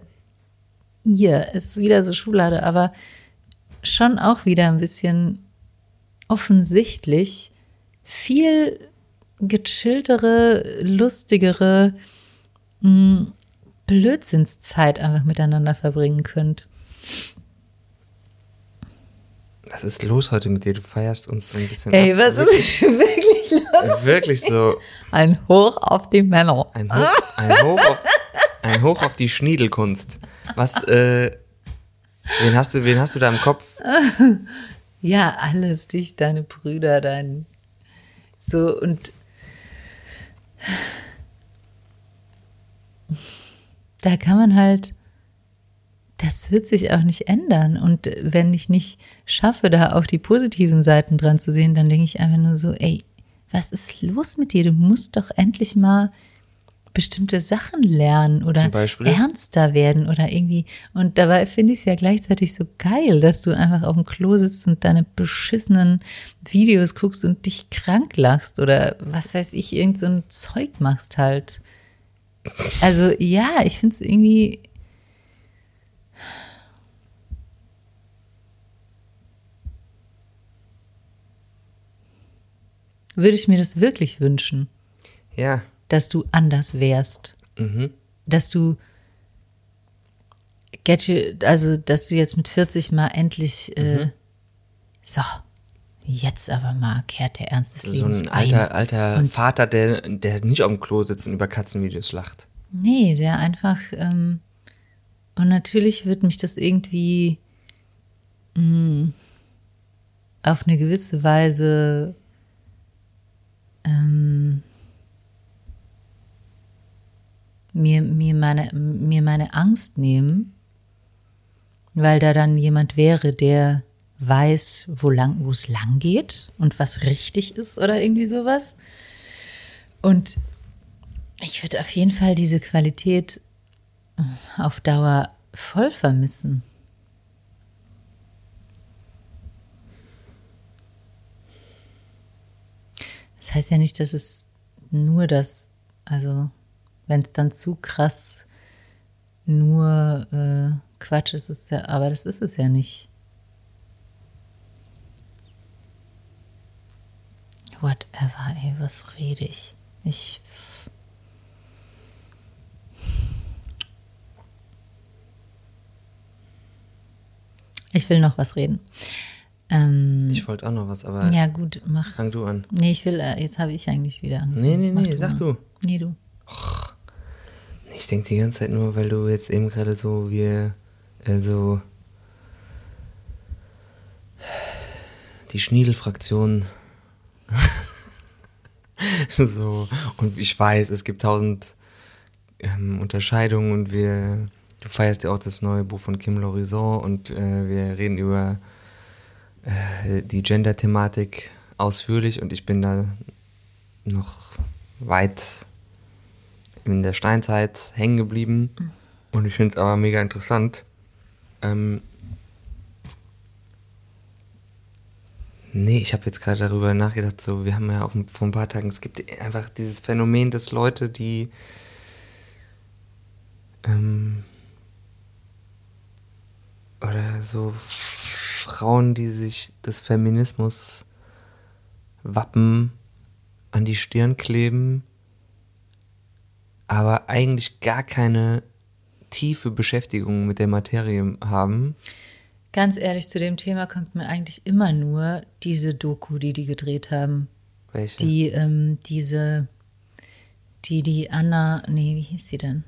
ihr, es ist wieder so Schublade, aber schon auch wieder ein bisschen offensichtlich viel gechilltere, lustigere mh, Blödsinnszeit einfach miteinander verbringen könnt. Was ist los heute mit dir? Du feierst uns so ein bisschen Ey, ab. was ist wirklich los? Wirklich so Ein Hoch auf die Männer. ein Hoch, ein Hoch, auf, ein Hoch auf die Schniedelkunst. Was, äh, wen hast du, wen hast du da im Kopf? Ja, alles, dich, deine Brüder, dein. So, und. Da kann man halt. Das wird sich auch nicht ändern. Und wenn ich nicht schaffe, da auch die positiven Seiten dran zu sehen, dann denke ich einfach nur so, ey, was ist los mit dir? Du musst doch endlich mal bestimmte Sachen lernen oder ernster werden oder irgendwie. Und dabei finde ich es ja gleichzeitig so geil, dass du einfach auf dem Klo sitzt und deine beschissenen Videos guckst und dich krank lachst oder was weiß ich, irgend so ein Zeug machst halt. Also ja, ich finde es irgendwie. Würde ich mir das wirklich wünschen Ja. Dass du anders wärst. Dass du, get you, also dass du jetzt mit 40 mal endlich, äh, so, jetzt aber mal kehrt der Ernst des So Lebens ein alter, ein. alter Und- Vater, der, der nicht auf dem Klo sitzt und über Katzenvideos lacht. Nee, der einfach, ähm, und natürlich wird mich das irgendwie mh, auf eine gewisse Weise ähm, mir, mir, meine, mir meine Angst nehmen, weil da dann jemand wäre, der weiß, wo lang, wo es lang geht und was richtig ist oder irgendwie sowas. Und ich würde auf jeden Fall diese Qualität auf Dauer voll vermissen. Das heißt ja nicht, dass es nur das, also wenn es dann zu krass nur äh, Quatsch ist, ist ja, aber das ist es ja nicht. Whatever, ey, was rede ich? Ich Ich will noch was reden. Ähm, Ich wollte auch noch was, aber ja, gut, mach. fang du an. Nee, ich will, äh, jetzt habe ich eigentlich wieder angefangen. Nee, nee, nee, sag mal. du. Nee, du. Ich denke die ganze Zeit nur, weil du jetzt eben gerade so wie äh, so die Schniedel-Fraktion. so, und ich weiß, es gibt tausend ähm, Unterscheidungen und wir, du feierst ja auch das neue Buch von Kim Lorison und äh, wir reden über äh, die Gender-Thematik ausführlich und ich bin da noch weit in der Steinzeit hängen geblieben und ich finde es aber mega interessant. Ähm, nee, ich habe jetzt gerade darüber nachgedacht, so, wir haben ja auch vor ein paar Tagen, es gibt einfach dieses Phänomen, dass Leute, die ähm, oder so Frauen, die sich des Feminismus Wappen an die Stirn kleben, aber eigentlich gar keine tiefe Beschäftigung mit der Materie haben. Ganz ehrlich, zu dem Thema kommt mir eigentlich immer nur diese Doku, die die gedreht haben. Welche? Die, ähm, diese, die, die Anna, nee, wie hieß sie denn?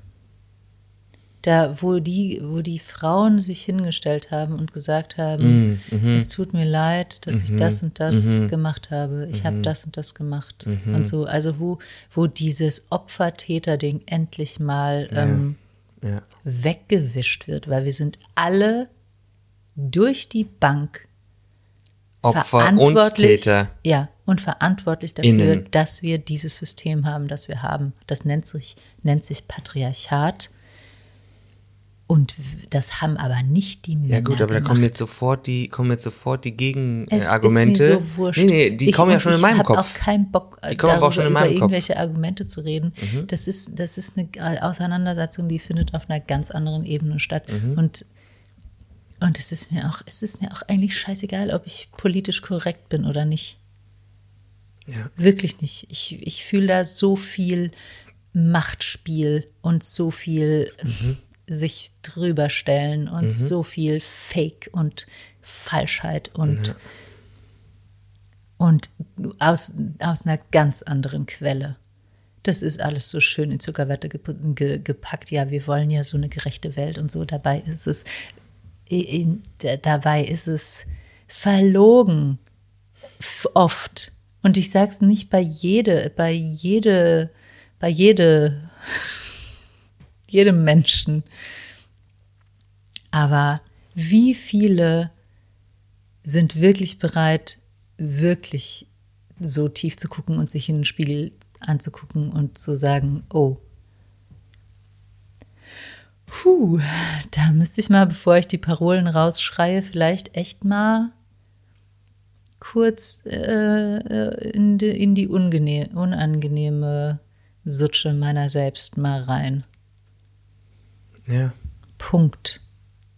Da, wo die, wo die Frauen sich hingestellt haben und gesagt haben, Mm, mhm. es tut mir leid, dass ich das und das gemacht habe. Ich Mhm. habe das und das gemacht. Und so, also wo, wo dieses Opfer-Täter-Ding endlich mal ähm, ja. weggewischt wird, weil wir sind alle durch die Bank Opfer und verantwortlich, Täter. Ja, und verantwortlich dafür, Innen. dass wir dieses System haben, das wir haben. Das nennt sich, nennt sich Patriarchat. Und das haben aber nicht die Männer. Ja gut, aber da gemacht. kommen jetzt sofort die, kommen jetzt sofort die Gegenargumente. So wurscht. Nee, nee, die ich, kommen ja schon in ich meinem Kopf. auch keinen Bock, äh, Die kommen aber auch schon in über meinem Kopf. Mhm. irgendwelche Argumente zu reden. Das, ist, das ist eine Auseinandersetzung, die findet auf einer ganz anderen Ebene statt. Mhm. Und, und es ist mir auch, es ist mir auch eigentlich scheißegal, ob ich politisch korrekt bin oder nicht. Ja. Wirklich nicht. Ich, ich fühle da so viel Machtspiel und so viel Mhm. Sich drüber stellen und so viel Fake und Falschheit und, und aus, aus einer ganz anderen Quelle. Das ist alles so schön in Zuckerwatte gep- ge, gepackt. Ja, wir wollen ja so eine gerechte Welt und so. Dabei ist es, dabei ist es verlogen oft. Und ich sag's nicht bei jede, bei jede, bei jede, jedem Menschen. Aber wie viele sind wirklich bereit, wirklich so tief zu gucken und sich in den Spiegel anzugucken und zu sagen, oh, puh, da müsste ich mal, bevor ich die Parolen rausschreie, vielleicht echt mal kurz äh, äh, in die, in die unangenehme Sutsche meiner selbst mal rein. Ja. Punkt.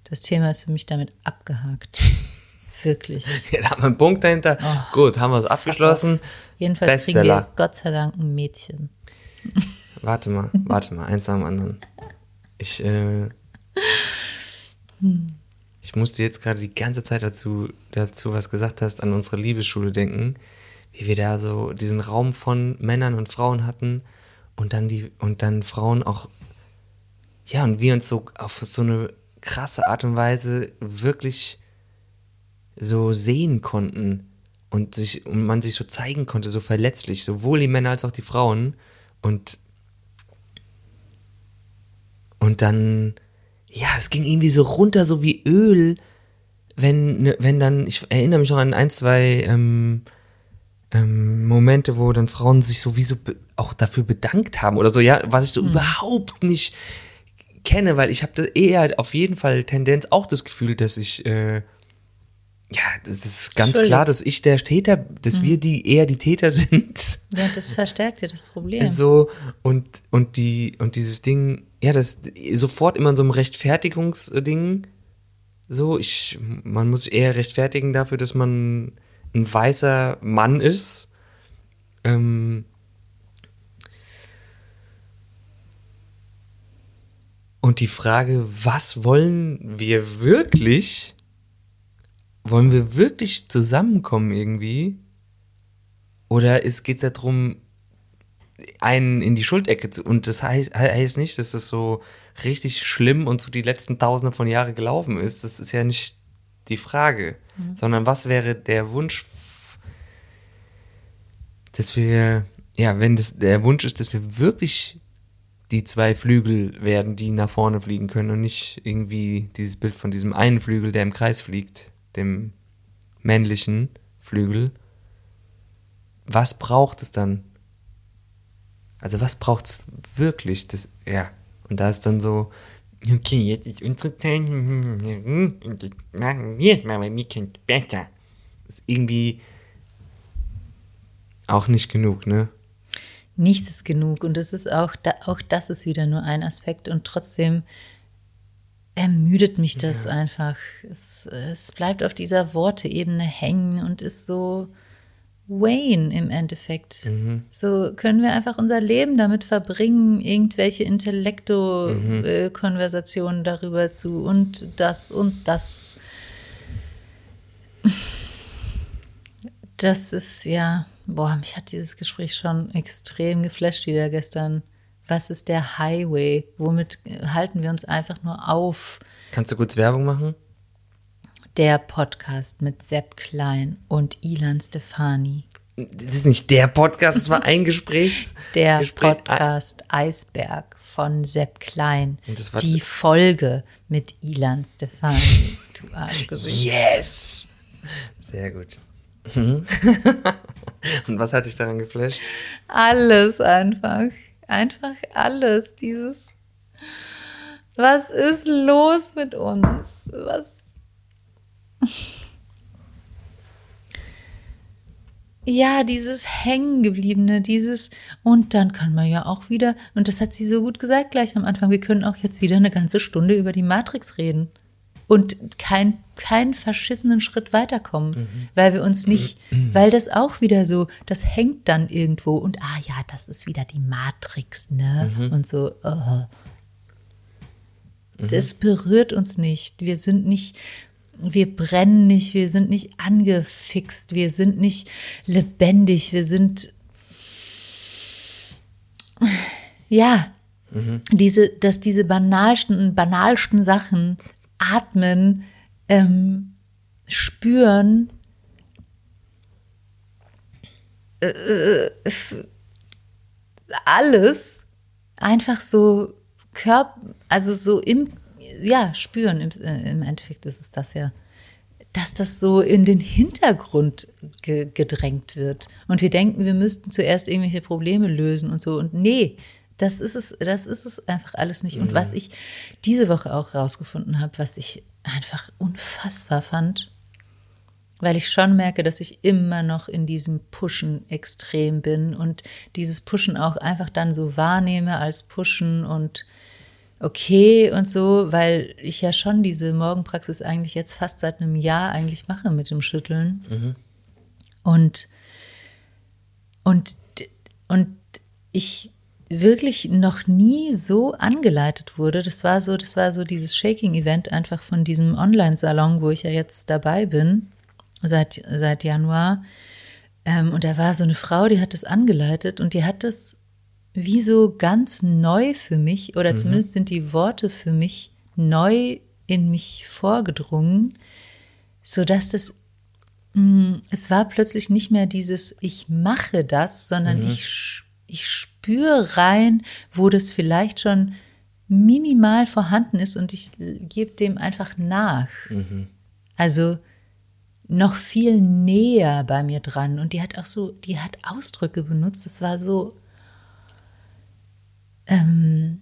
Das Thema ist für mich damit abgehakt. Wirklich. ja, da haben wir einen Punkt dahinter. Gut, haben wir es abgeschlossen. Jedenfalls kriegen Bestseller. wir Gott sei Dank ein Mädchen. Warte mal, warte mal, eins dem anderen. Ich, äh, ich musste jetzt gerade die ganze Zeit dazu, dazu, was gesagt hast, an unsere Liebesschule denken, wie wir da so diesen Raum von Männern und Frauen hatten und dann die, und dann Frauen auch, ja, und wir uns so auf so eine krasse Art und Weise wirklich so sehen konnten und sich und man sich so zeigen konnte, so verletzlich, sowohl die Männer als auch die Frauen. Und und dann ja, es ging irgendwie so runter, so wie Öl, wenn ne- wenn dann ich erinnere mich noch an ein zwei ähm, ähm, Momente, wo dann Frauen sich sowieso auch dafür bedankt haben oder so, ja, was ich so überhaupt nicht kenne, weil ich habe da eher auf jeden Fall Tendenz auch das Gefühl, dass ich äh, ja, das ist ganz klar, dass ich der Täter, dass wir die eher die Täter sind. Ja, das verstärkt ja das Problem. So und und die und dieses Ding, ja, das sofort immer in so einem Rechtfertigungsding. So, ich man muss sich eher rechtfertigen dafür, dass man ein weißer Mann ist. Ähm, und die Frage, was wollen wir wirklich? Wollen wir wirklich zusammenkommen irgendwie? Oder geht es darum, einen in die Schuldecke zu. Und das heißt, he- heißt nicht, dass das so richtig schlimm und so die letzten Tausende von Jahren gelaufen ist. Das ist ja nicht die Frage. Sondern was wäre der Wunsch dass wir, ja, wenn das der Wunsch ist, dass wir wirklich die zwei Flügel werden, die nach vorne fliegen können und nicht irgendwie dieses Bild von diesem einen Flügel, der im Kreis fliegt, dem männlichen Flügel. Was braucht es dann? Also was braucht es wirklich? Das, ja, und da ist dann so, okay, jetzt ist unsere Zeit und das machen wir mal, weil wir können es besser. Ist irgendwie auch nicht genug, ne? Nichts ist genug und es ist auch, da, auch das ist wieder nur ein Aspekt und trotzdem ermüdet mich das einfach. Es, es bleibt auf dieser Worteebene hängen und ist so Wayne im Endeffekt. So können wir einfach unser Leben damit verbringen, irgendwelche Intellekto-Konversationen darüber zu und das und das. Das ist ja, boah, mich hat dieses Gespräch schon extrem geflasht wieder gestern. Was ist der Highway? Womit äh, halten wir uns einfach nur auf? Kannst du kurz Werbung machen? Der Podcast mit Sepp Klein und Ilan Stefani. Das ist nicht der Podcast, das war ein Gespräch. Der Gespräch- Podcast Eisberg von Sepp Klein. Und das war- Die Folge mit Ilan Stefani. Du Arschgesicht. Yes! Sehr gut. Mhm. Und was hat dich daran geflasht? Alles einfach. Einfach alles. Dieses. Was ist los mit uns? Was. Ja, dieses Hängengebliebene, dieses, und dann kann man ja auch wieder, und das hat sie so gut gesagt gleich am Anfang, wir können auch jetzt wieder eine ganze Stunde über die Matrix reden und kein, keinen verschissenen Schritt weiterkommen, weil wir uns nicht, weil das auch wieder so, das hängt dann irgendwo und ah ja, das ist wieder die Matrix, ne? Und so, oh. Das berührt uns nicht. Wir sind nicht, wir brennen nicht, wir sind nicht angefixt, wir sind nicht lebendig, wir sind ja, diese, dass diese banalsten, banalsten Sachen atmen, ähm, spüren, äh, äh, alles einfach so Körper, also so im, ja, spüren, im, äh, im Endeffekt ist es das ja, dass das so in den Hintergrund ge gedrängt wird. Und wir denken, wir müssten zuerst irgendwelche Probleme lösen und so. Und nee, das ist es, das ist es einfach alles nicht. Und was ich diese Woche auch rausgefunden habe, was ich einfach unfassbar fand, weil ich schon merke, dass ich immer noch in diesem Pushen extrem bin und dieses Pushen auch einfach dann so wahrnehme als Pushen und okay und so, weil ich ja schon diese Morgenpraxis eigentlich jetzt fast seit einem Jahr eigentlich mache mit dem Schütteln. Und, und, und ich wirklich noch nie so angeleitet wurde. Das war so, das war so dieses Shaking-Event einfach von diesem Online-Salon, wo ich ja jetzt dabei bin, seit, seit Januar. Ähm, und da war so eine Frau, die hat das angeleitet und die hat das wie so ganz neu für mich, oder zumindest sind die Worte für mich neu in mich vorgedrungen, sodass das, mh, es war plötzlich nicht mehr dieses, ich mache das, sondern ich, sch- ich spüre rein, wo das vielleicht schon minimal vorhanden ist und ich gebe dem einfach nach. Also noch viel näher bei mir dran. Und die hat auch so, die hat Ausdrücke benutzt. Es war so, ähm,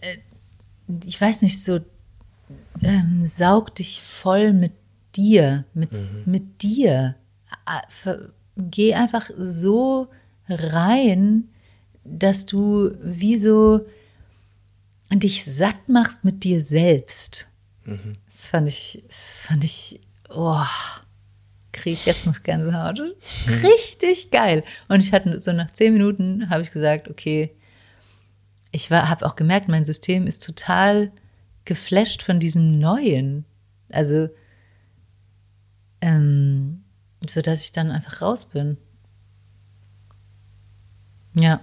äh, ich weiß nicht, so ähm, saug dich voll mit dir, mit, mit dir. Ver- Geh einfach so rein, dass du wie so dich satt machst mit dir selbst. Das fand ich, das fand ich, oh, kriege ich jetzt noch Gänsehaut. Richtig geil. Und ich hatte so nach zehn Minuten habe ich gesagt, okay, ich habe auch gemerkt, mein System ist total geflasht von diesem Neuen. Also, ähm, so dass ich dann einfach raus bin. Ja.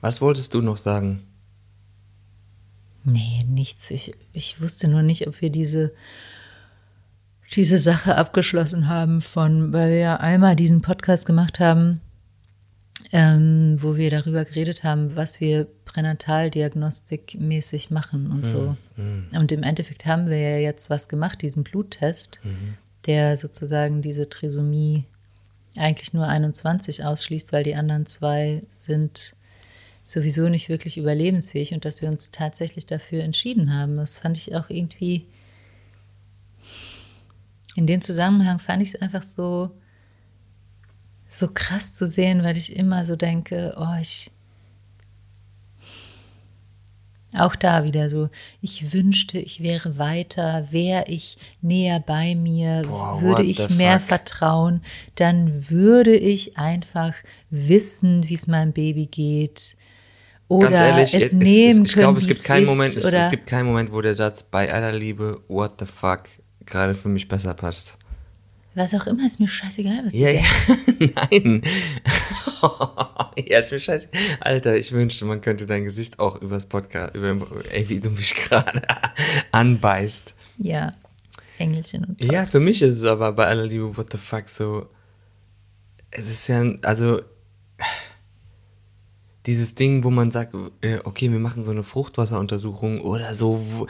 Was wolltest du noch sagen? Nee, nichts. Ich, ich wusste nur nicht, ob wir diese, diese Sache abgeschlossen haben von, weil wir ja einmal diesen Podcast gemacht haben, ähm, wo wir darüber geredet haben, was wir pränataldiagnostikmäßig machen und so. Und im Endeffekt haben wir ja jetzt was gemacht, diesen Bluttest, der sozusagen diese Trisomie eigentlich nur 21 ausschließt, weil die anderen zwei sind sowieso nicht wirklich überlebensfähig und dass wir uns tatsächlich dafür entschieden haben. Das fand ich auch irgendwie, in dem Zusammenhang fand ich es einfach so, so krass zu sehen, weil ich immer so denke, oh, ich, auch da wieder so, ich wünschte, ich wäre weiter, wäre ich näher bei mir, Boah, würde ich mehr fuck? vertrauen, dann würde ich einfach wissen, wie es meinem Baby geht. Oder Ganz ehrlich, es es, nehmen ich können, glaube, es gibt keinen ist, Moment, es, es gibt keinen Moment, wo der Satz bei aller Liebe, what the fuck, gerade für mich besser passt. Was auch immer, ist mir scheißegal, was Ja, du ja, nein. ja, ist mir scheiße. Alter, ich wünschte, man könnte dein Gesicht auch übers Podcast, über, ey, wie du mich gerade anbeißt. Ja, Engelchen und Ja, Teufel. für mich ist es aber bei aller Liebe, what the fuck, so. Es ist ja, also. Dieses Ding, wo man sagt, äh, okay, wir machen so eine Fruchtwasseruntersuchung oder so.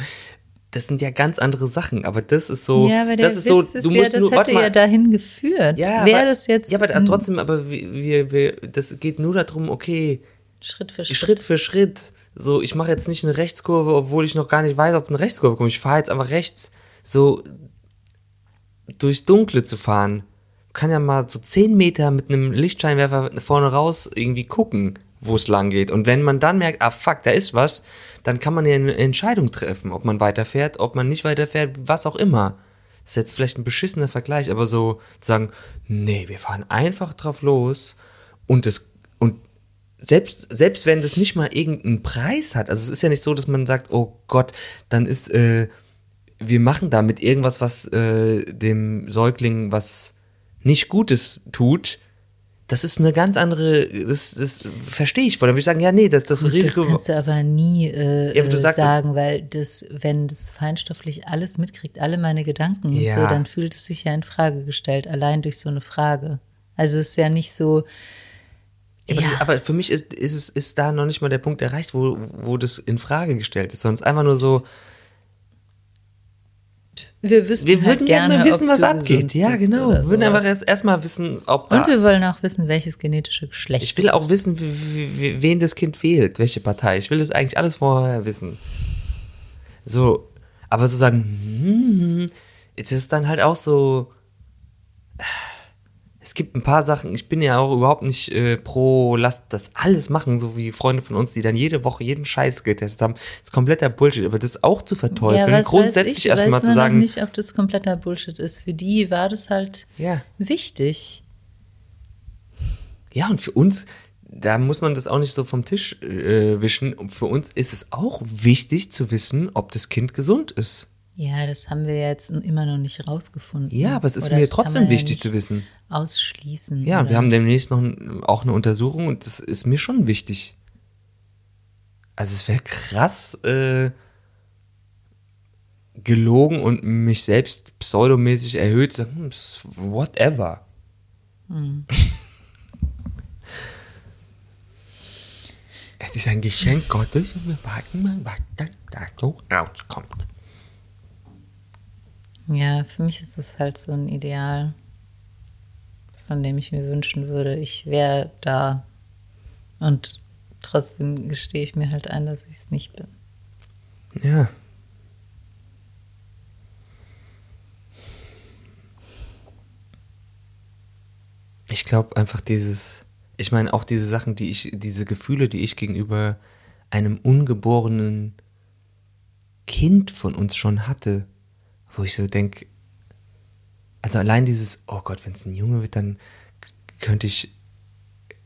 Das sind ja ganz andere Sachen, aber das ist so. ja, aber das ist Witz so, ist du ja, musst das nur, hätte mal, ja dahin geführt. ja, Wäre das jetzt Ja, aber trotzdem, aber wir, wir, das geht nur darum, okay, Schritt für Schritt. Schritt für Schritt. So, ich mache jetzt nicht eine Rechtskurve, obwohl ich noch gar nicht weiß, ob eine Rechtskurve kommt. Ich fahre jetzt einfach rechts. So durchs Dunkle zu fahren. Kann ja mal so 10 Meter mit einem Lichtscheinwerfer vorne raus irgendwie gucken, wo es lang geht. Und wenn man dann merkt, ah fuck, da ist was, dann kann man ja eine Entscheidung treffen, ob man weiterfährt, ob man nicht weiterfährt, was auch immer. Das ist jetzt vielleicht ein beschissener Vergleich, aber so zu sagen, nee, wir fahren einfach drauf los und es und selbst, selbst wenn das nicht mal irgendeinen Preis hat, also es ist ja nicht so, dass man sagt, oh Gott, dann ist, äh, wir machen damit irgendwas, was äh, dem Säugling was nicht Gutes tut. Das ist eine ganz andere, das, das verstehe ich voll. Dann würde ich sagen, ja, nee, das, das Gut, das Risiko. kannst du aber nie äh, Ja, aber äh, sagen, weil das, wenn das feinstofflich alles mitkriegt, alle meine Gedanken und Ja. so, dann fühlt es sich ja in Frage gestellt, allein durch so eine Frage. Also es ist ja nicht so, Ja, aber, das, aber für mich ist, ist, ist da noch nicht mal der Punkt erreicht, wo, wo das in Frage gestellt ist, sondern es ist einfach nur so, wir wüssten wir halt würden gerne gerne wissen, was abgeht. Ja, genau. Wir würden so. einfach erst erstmal wissen, ob Und wir wollen auch wissen, welches genetische Geschlecht. Ich will auch wissen, wen das Kind wählt, welche Partei. Ich will das eigentlich alles vorher wissen. So, aber so sagen, hm, es ist dann halt auch so. Es gibt ein paar Sachen, ich bin ja auch überhaupt nicht äh, pro, lasst das alles machen, so wie Freunde von uns, die dann jede Woche jeden Scheiß getestet haben. Das ist kompletter Bullshit, aber das auch zu verteufeln, was grundsätzlich weiß ich, erstmal weiß zu man noch sagen, nicht, ob das kompletter Bullshit ist. Für die war das halt ja. wichtig. Ja, und für uns, da muss man das auch nicht so vom Tisch äh, wischen. Und für uns ist es auch wichtig zu wissen, ob das Kind gesund ist. Ja, das haben wir ja jetzt immer noch nicht rausgefunden. Ja, aber es ist Oder mir trotzdem ja wichtig nicht zu wissen. Ausschließen. Ja, und oder? wir haben demnächst noch ein, auch eine Untersuchung und das ist mir schon wichtig. Also es wäre krass äh, gelogen und mich selbst pseudomäßig erhöht, zu sagen, hm, whatever. Es ist ein Geschenk Gottes und wir warten mal, was dann da so rauskommt. Ja, für mich ist das halt so ein Ideal, von dem ich mir wünschen würde, ich wäre da. Und trotzdem gestehe ich mir halt ein, dass ich es nicht bin. Ja. Ich glaube einfach dieses, ich meine auch diese Sachen, die ich, diese Gefühle, die ich gegenüber einem ungeborenen Kind von uns schon hatte, wo ich so denke, also allein dieses, oh Gott, wenn es ein Junge wird, dann könnte ich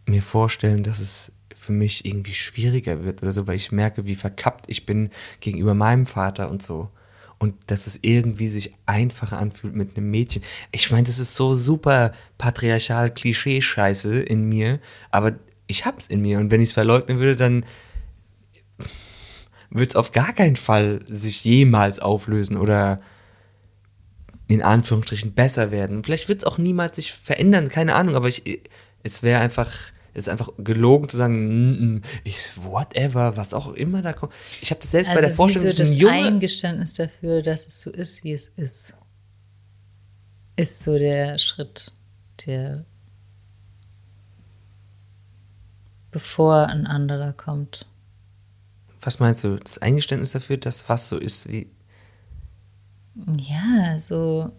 mir vorstellen, dass es für mich irgendwie schwieriger wird oder so, weil ich merke, wie verkappt ich bin gegenüber meinem Vater und so. Und dass es irgendwie sich einfacher anfühlt mit einem Mädchen. Ich meine, das ist so super patriarchal Klischee-Scheiße in mir, aber ich hab's in mir. Und wenn ich es verleugnen würde, dann wird es auf gar keinen Fall sich jemals auflösen oder in Anführungsstrichen besser werden. Vielleicht wird es auch niemals sich verändern, keine Ahnung, aber ich, es wäre einfach, es ist einfach gelogen zu sagen, ich, whatever, was auch immer da kommt. Ich habe das selbst bei der Also Vorstellung, dass das Junge, Eingeständnis dafür, dass es so ist, wie es ist, ist so der Schritt, der bevor ein anderer kommt. was meinst du, das Eingeständnis dafür, dass was so ist, wie, Ja, so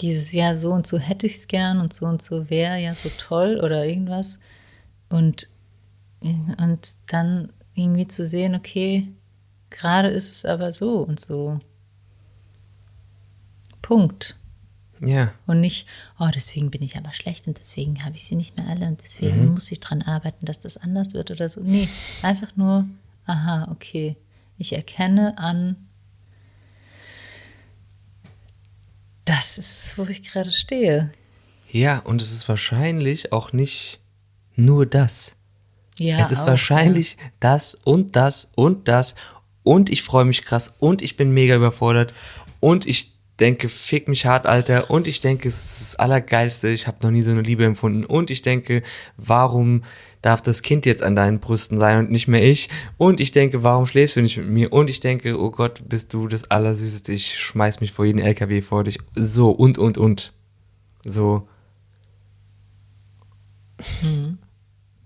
dieses ja so und so hätte ich es gern und so und so wäre ja so toll oder irgendwas und und dann irgendwie zu sehen, okay, gerade ist es aber so und so. Punkt. ja, Und nicht, oh, deswegen bin ich aber schlecht und deswegen habe ich sie nicht mehr alle und deswegen muss ich dran arbeiten, dass das anders wird oder so. Nee, einfach nur, aha, okay. Ich erkenne an, das ist es, wo ich gerade stehe. ja, und es ist wahrscheinlich auch nicht nur das. Ja, es ist auch, wahrscheinlich das und das und das und ich freue mich krass und ich bin mega überfordert und ich denke, fick mich hart, Alter. Und ich denke, es ist das Allergeilste, ich habe noch nie so eine Liebe empfunden. Und ich denke, warum darf das Kind jetzt an deinen Brüsten sein und nicht mehr ich? Und ich denke, warum schläfst du nicht mit mir? Und ich denke, oh Gott, bist du das Allersüßeste, ich schmeiß mich vor jeden LKW vor dich, so und und und, so.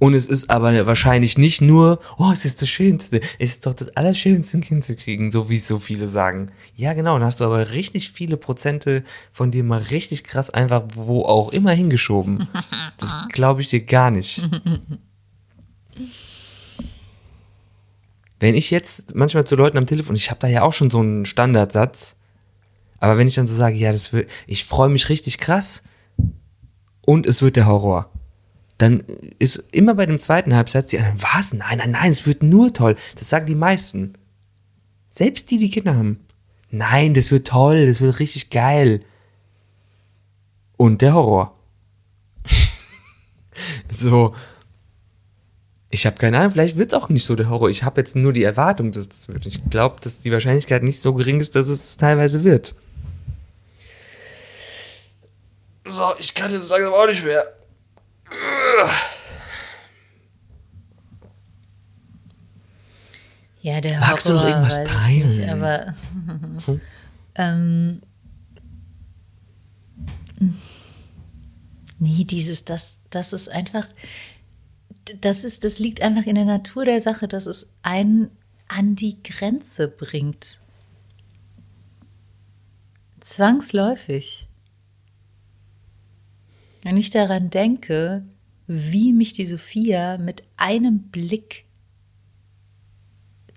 Und es ist aber wahrscheinlich nicht nur, oh, es ist das Schönste. Es ist doch das Allerschönste, ein Kind zu kriegen, so wie es so viele sagen. Ja, genau, dann hast du aber richtig viele Prozente von dir mal richtig krass einfach wo auch immer hingeschoben. Das glaube ich dir gar nicht. Wenn ich jetzt manchmal zu Leuten am Telefon, ich habe da ja auch schon so einen Standardsatz, aber wenn ich dann so sage, ja, das wird, ich freue mich richtig krass und es wird der Horror dann ist immer bei dem zweiten Halbsatz die anderen, was? Nein, nein, nein, es wird nur toll. Das sagen die meisten. Selbst die, die Kinder haben. Nein, das wird toll, das wird richtig geil. Und der Horror. so. Ich habe keine Ahnung, vielleicht wird es auch nicht so der Horror. Ich habe jetzt nur die Erwartung, dass das wird. Ich glaube, dass die Wahrscheinlichkeit nicht so gering ist, dass es das teilweise wird. So, ich kann jetzt langsam auch nicht mehr. Ja, der Magst du noch Horror, irgendwas ich Nicht, teilen? aber ähm, nee, dieses, das, das ist einfach, das ist, das liegt einfach in der Natur der Sache, dass es einen an die Grenze bringt. Zwangsläufig. Wenn ich daran denke, wie mich die Sophia mit einem Blick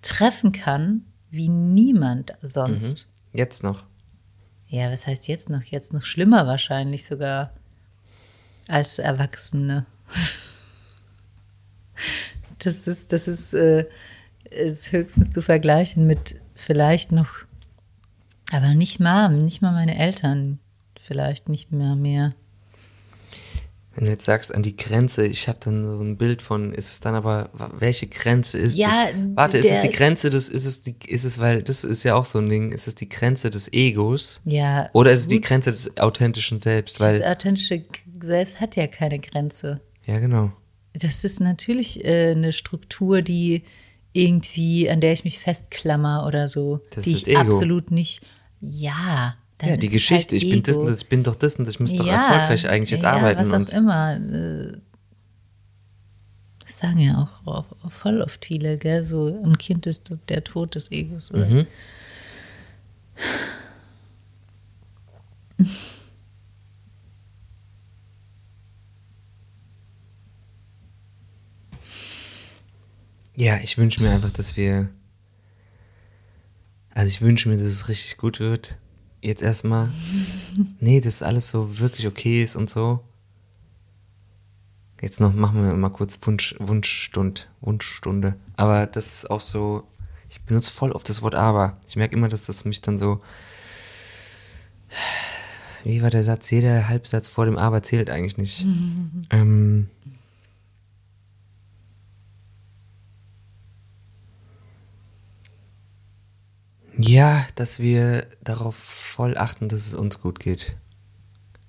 treffen kann, wie niemand sonst. Jetzt noch. Ja, was heißt jetzt noch? Jetzt noch schlimmer wahrscheinlich sogar als Erwachsene. Das ist, das ist, äh, ist höchstens zu vergleichen mit vielleicht noch, aber nicht mal, nicht mal meine Eltern, vielleicht nicht mehr mehr. Wenn du jetzt sagst, an die Grenze, ich habe dann so ein Bild von, ist es dann aber, welche Grenze ist Ja, das? Warte, ist es die Grenze des, ist es die, ist es, weil, das ist ja auch so ein Ding, ist es die Grenze des Egos? Ja. Oder ist es die gut, Grenze des authentischen Selbst? Das Weil, authentische Selbst hat ja keine Grenze. ja, genau. Das ist natürlich äh, eine Struktur, die irgendwie, an der ich mich festklammer oder so, Das die ich das absolut nicht. Ja, dann Ja, die es Geschichte, halt ich bin das das, ich bin doch das und das, ich muss doch Ja, erfolgreich eigentlich jetzt ja, arbeiten. Was auch immer. äh, Das sagen ja auch, voll oft viele, gell? So ein Kind ist der Tod des Egos. Oder? Mhm. Ja, ich wünsche mir einfach, dass wir. Also ich wünsche mir, dass es richtig gut wird. Jetzt erstmal. Nee, dass alles so wirklich okay ist und so. Jetzt noch machen wir mal kurz Wunsch, Wunschstund, Wunschstunde. Aber das ist auch so. Ich benutze voll oft das Wort aber. Ich merke immer, dass das mich dann so. Wie war der Satz? Jeder Halbsatz vor dem Aber zählt eigentlich nicht. ähm, Ja, dass wir darauf voll achten, dass es uns gut geht.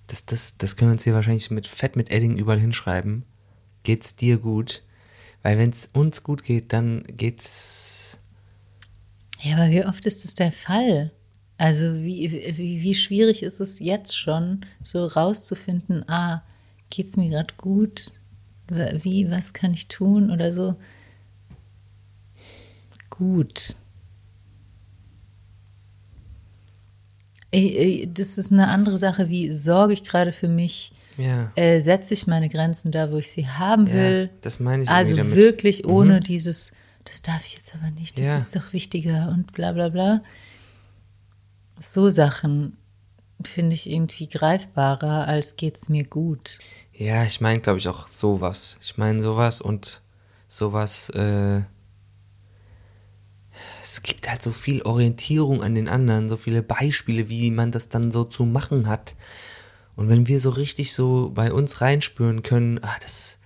Das, das, das können wir uns hier wahrscheinlich mit Fett mit Edding überall hinschreiben. Geht's dir gut? Weil wenn es uns gut geht, dann geht's. Ja, aber wie oft ist das der Fall? Also wie, wie, wie schwierig ist es jetzt schon, so rauszufinden, ah, geht's mir gerade gut? Wie, was kann ich tun oder so? Gut. Ey, ey, Das ist eine andere Sache, wie sorge ich gerade für mich? Ja. Äh, setze ich meine Grenzen da, wo ich sie haben Ja, will? das meine ich Also wirklich ohne dieses, das darf ich jetzt aber nicht, das Ja. ist doch wichtiger und bla bla bla. So Sachen finde ich irgendwie greifbarer, als geht's mir gut. Ja, ich meine, glaube ich, auch sowas. Ich meine sowas und sowas, äh, es gibt halt so viel Orientierung an den anderen, so viele Beispiele, wie man das dann so zu machen hat. Und wenn wir so richtig so bei uns reinspüren können, ah, das,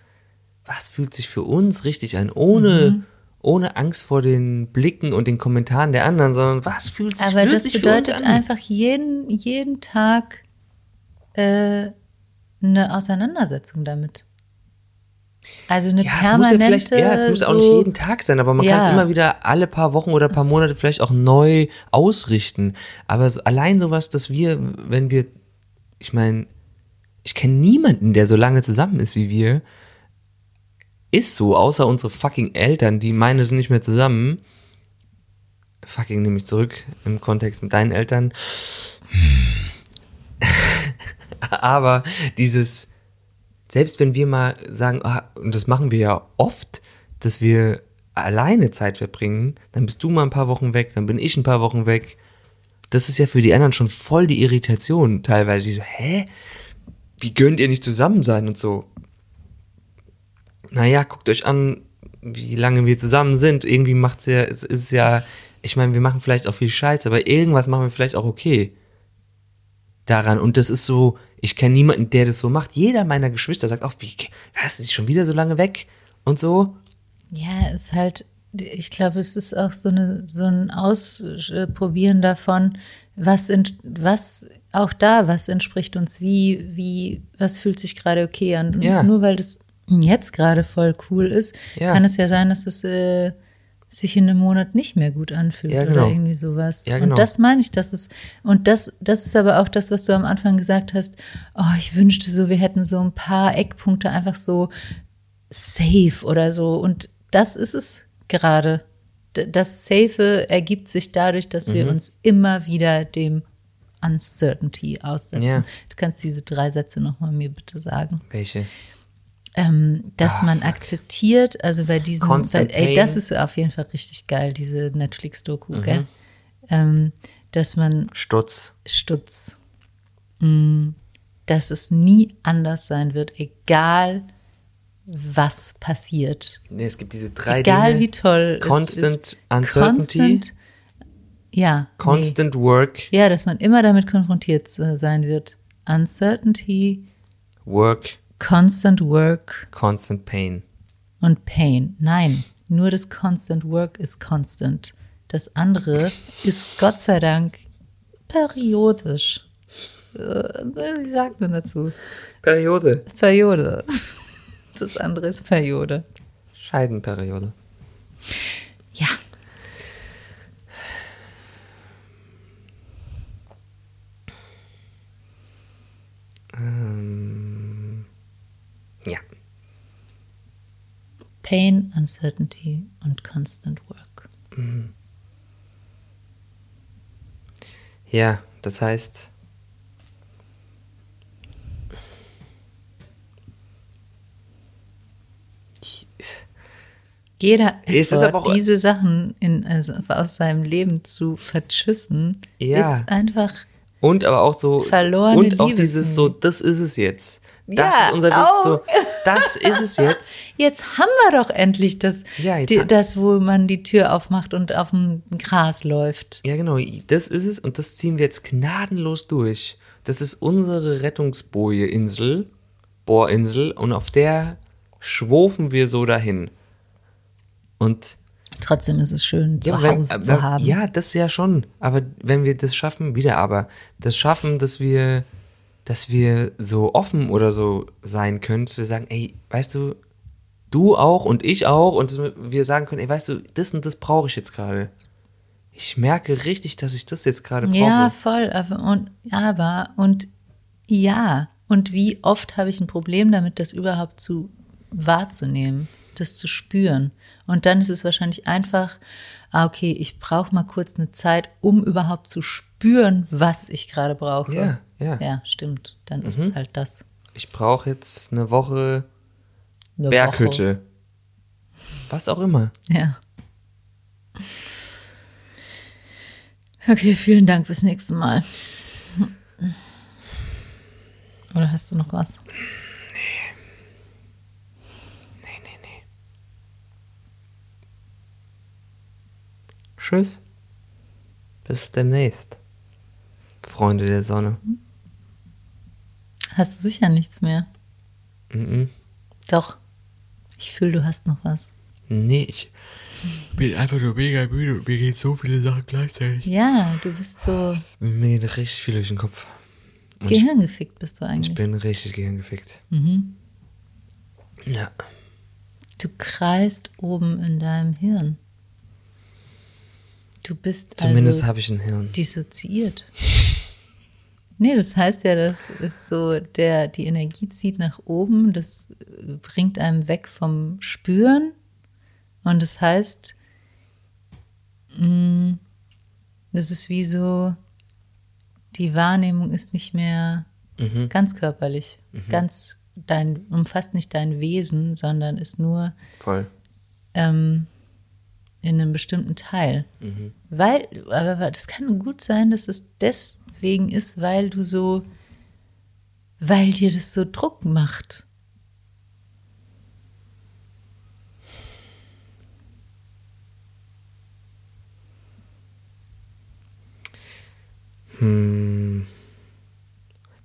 was fühlt sich für uns richtig an, ohne, ohne Angst vor den Blicken und den Kommentaren der anderen, sondern was fühlt sich Aber das bedeutet einfach jeden, jeden Tag äh, eine Auseinandersetzung damit. Also eine Ja, es muss ja permanente. vielleicht, ja, es muss auch nicht so- jeden Tag sein, aber man Ja. kann es immer wieder alle paar Wochen oder paar Monate vielleicht auch neu ausrichten. Aber so, allein sowas, dass wir, wenn wir, ich meine, ich kenne niemanden, der so lange zusammen ist wie wir. Ist so, außer unsere fucking Eltern, die meine sind nicht mehr zusammen. Fucking nehme ich zurück im Kontext mit deinen Eltern. Aber dieses, selbst wenn wir mal sagen, ah, und das machen wir ja oft, dass wir alleine Zeit verbringen, dann bist du mal ein paar Wochen weg, dann bin ich ein paar Wochen weg. Das ist ja für die anderen schon voll die Irritation teilweise. Die so, hä? Wie gönnt ihr nicht zusammen sein und so? Naja, guckt euch an, wie lange wir zusammen sind. Irgendwie macht's ja, es ist ja, ich meine, wir machen vielleicht auch viel Scheiß, aber irgendwas machen wir vielleicht auch okay daran. Und das ist so, ich kenne niemanden, der das so macht. Jeder meiner Geschwister sagt auch, wie, was, ist schon wieder so lange weg? Und so. Ja, ist halt, ich glaube, es ist auch so, eine, so ein Ausprobieren davon, was, ent, was auch da, was entspricht uns wie, wie, was fühlt sich gerade okay an. Ja. nur weil das jetzt gerade voll cool ist, Ja. kann es ja sein, dass es äh, sich in einem Monat nicht mehr gut anfühlt Ja, oder genau. irgendwie sowas. Ja, genau. Und das meine ich, das ist, und das, das ist aber auch das, was du am Anfang gesagt hast, oh, ich wünschte so, wir hätten so ein paar Eckpunkte einfach so safe oder so. Und das ist es gerade. Das Safe ergibt sich dadurch, dass Mhm. wir uns immer wieder dem Uncertainty aussetzen. Ja. Du kannst diese drei Sätze nochmal mir bitte sagen. Welche? Ähm, dass Ah, man fuck. akzeptiert, also bei diesem, bei, ey, das. Mhm. ist auf jeden Fall richtig geil, diese Netflix-Doku, gell? Ähm, dass man Stutz. Stutz, mm, dass es nie anders sein wird, egal was passiert. Nee, es gibt diese drei Egal Dinge. wie toll Constant es ist. Uncertainty. Constant, ja. Constant Work, Nee. Ja, dass man immer damit konfrontiert sein wird. Uncertainty, Work, constant work Constant Pain. und pain. Nein, nur das constant work ist constant. Das andere ist Gott sei Dank periodisch. Äh, Wie sagt man dazu? Periode. Periode. Das andere ist Periode. Scheidenperiode. Ja. Ja. Pain, Uncertainty und Constant Work. Ja, das heißt, Jeder Es ist Effort, aber auch- diese Sachen in, also aus seinem Leben zu verschüssen, Ja. ist einfach und aber auch so, Verlorene und auch Liebesmühe. dieses so, das ist es jetzt. Das Ja, ist unser Weg, auch. so, das ist es jetzt. Jetzt haben wir doch endlich das, Ja, die, das, wo man die Tür aufmacht und auf dem Gras läuft. Ja, genau, das ist es und das ziehen wir jetzt gnadenlos durch. Das ist unsere Rettungsboje-Insel, Bohrinsel und auf der schwofen wir so dahin. Und Trotzdem ist es schön, zu Ja, wenn, Hause äh, zu haben. ja, das ja schon. Aber wenn wir das schaffen, wieder aber, das schaffen, dass wir, dass wir so offen oder so sein können, zu sagen, ey, weißt du, du auch und ich auch und wir sagen können, ey, weißt du, das und das brauche ich jetzt gerade. Ich merke richtig, dass ich das jetzt gerade brauche. Ja, voll. Aber und, aber und ja. Und wie oft habe ich ein Problem damit, das überhaupt zu wahrzunehmen, das zu spüren. Und dann ist es wahrscheinlich einfach, ah, okay, ich brauche mal kurz eine Zeit, um überhaupt zu spüren, was ich gerade brauche. Ja, ja. Mhm. Ja, stimmt. Dann ist es halt das. Ich brauche jetzt eine Woche Eine Berghütte. Was auch immer. Woche. Ja. Okay, vielen Dank. Bis nächstes Mal. Oder hast du noch was? Nee, nee, nee. Tschüss. Bis demnächst. Freunde der Sonne. Hast du sicher nichts mehr? Mhm. Doch. Ich fühle, du hast noch was. Nee, ich bin einfach nur mega müde und mir gehen so viele Sachen gleichzeitig. Ja, du bist so Mir geht richtig viel durch den Kopf. Und ich, gehirngefickt bist du ich eigentlich. bin richtig gehirngefickt. Ja. Du kreist oben in deinem Hirn. Du bist Zumindest also habe ich ein Hirn. dissoziiert. Nee, das heißt ja, das ist so, der, die Energie zieht nach oben, das bringt einem weg vom Spüren. Und das heißt, mh, das ist wie so, die Wahrnehmung ist nicht mehr ganz körperlich, ganz dein, umfasst nicht dein Wesen, sondern ist nur Voll. ähm, in einem bestimmten Teil. Weil, aber das kann gut sein, dass es deswegen ist, weil du so, weil dir das so Druck macht.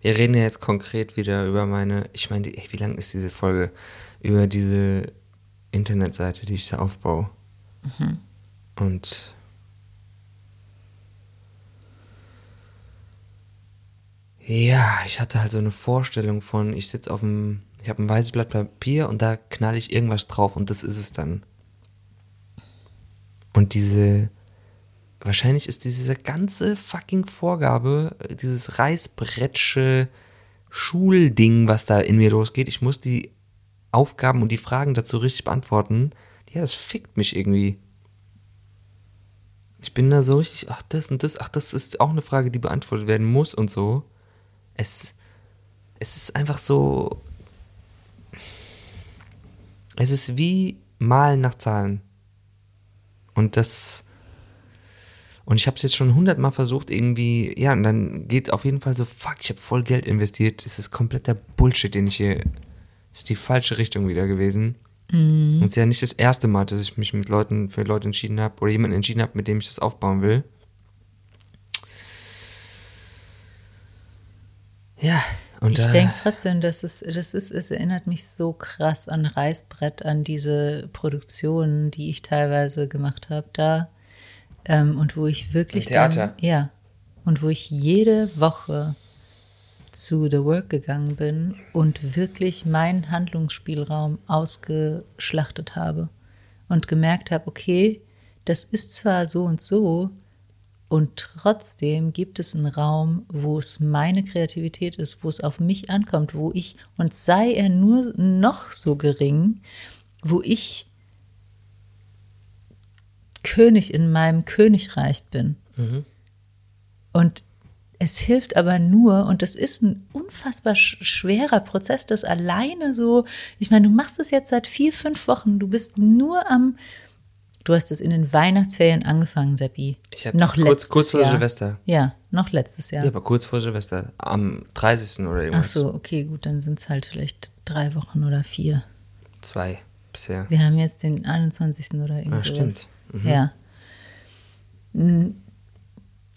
Wir reden ja jetzt konkret wieder über meine, ich meine, wie lang ist diese Folge? Über diese Internetseite, die ich da aufbaue. Und ja, ich hatte halt so eine Vorstellung von, ich sitze auf dem, ich habe ein weißes Blatt Papier und da knall ich irgendwas drauf und das ist es dann. Und diese, wahrscheinlich ist diese ganze fucking Vorgabe, äh, dieses reißbrettsche Schulding, was da in mir losgeht, ich muss die Aufgaben und die Fragen dazu richtig beantworten, ja, das fickt mich irgendwie. Ich bin da so richtig, ach, das und das, ach, das ist auch eine Frage, die beantwortet werden muss und so. Es, es ist einfach so, es ist wie Malen nach Zahlen. Und das, und ich habe es jetzt schon hundertmal versucht irgendwie, ja, und dann geht auf jeden Fall so, fuck, ich habe voll Geld investiert. Das ist kompletter Bullshit, den ich hier, ist die falsche Richtung wieder gewesen. Und es ist ja nicht das erste Mal, dass ich mich mit Leuten, für Leute entschieden habe oder jemanden entschieden habe, mit dem ich das aufbauen will. Ja, und Ich denke trotzdem, dass es, das ist, es erinnert mich so krass an Reißbrett, an diese Produktionen, die ich teilweise gemacht habe da. Ähm, und wo ich wirklich. Im Theater? Dann, ja. Und wo ich jede Woche zu The Work gegangen bin und wirklich meinen Handlungsspielraum ausgeschlachtet habe und gemerkt habe, okay, das ist zwar so und so, und trotzdem gibt es einen Raum, wo es meine Kreativität ist, wo es auf mich ankommt, wo ich, und sei er nur noch so gering, wo ich König in meinem Königreich bin. Und es hilft aber nur, und das ist ein unfassbar sch schwerer Prozess, das alleine so, ich meine, du machst es jetzt seit vier, fünf Wochen, du bist nur am, du hast es in den Weihnachtsferien angefangen, Seppi. Ich habe noch kurz, kurz vor Jahr. Silvester. Ja, noch letztes Jahr. Ja, aber kurz vor Silvester. Am 30. oder Ach irgendwas. so, okay, gut, dann sind es halt vielleicht drei Wochen oder vier. Zwei bisher. Wir haben jetzt den 21. oder Ah, irgendwas. stimmt. Ja.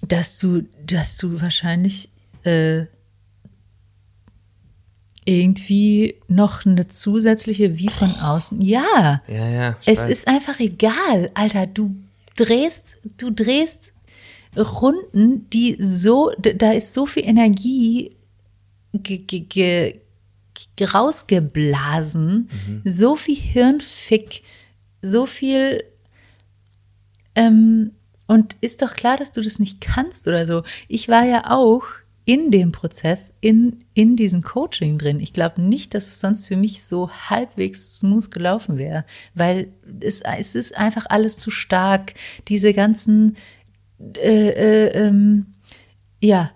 Dass du, dass du wahrscheinlich äh, irgendwie noch eine zusätzliche wie von außen. Ja, Ja, ja. es weiß. ist einfach egal, Alter. Du drehst, du drehst Runden, die so, da ist so viel Energie ge, ge, ge, ge- rausgeblasen, so viel Hirnfick, so viel ähm, und ist doch klar, dass du das nicht kannst oder so. Ich war ja auch in dem Prozess, in, in diesem Coaching drin. Ich glaube nicht, dass es sonst für mich so halbwegs smooth gelaufen wäre, weil es, es ist einfach alles zu stark. Diese ganzen, äh, äh, ähm, ja,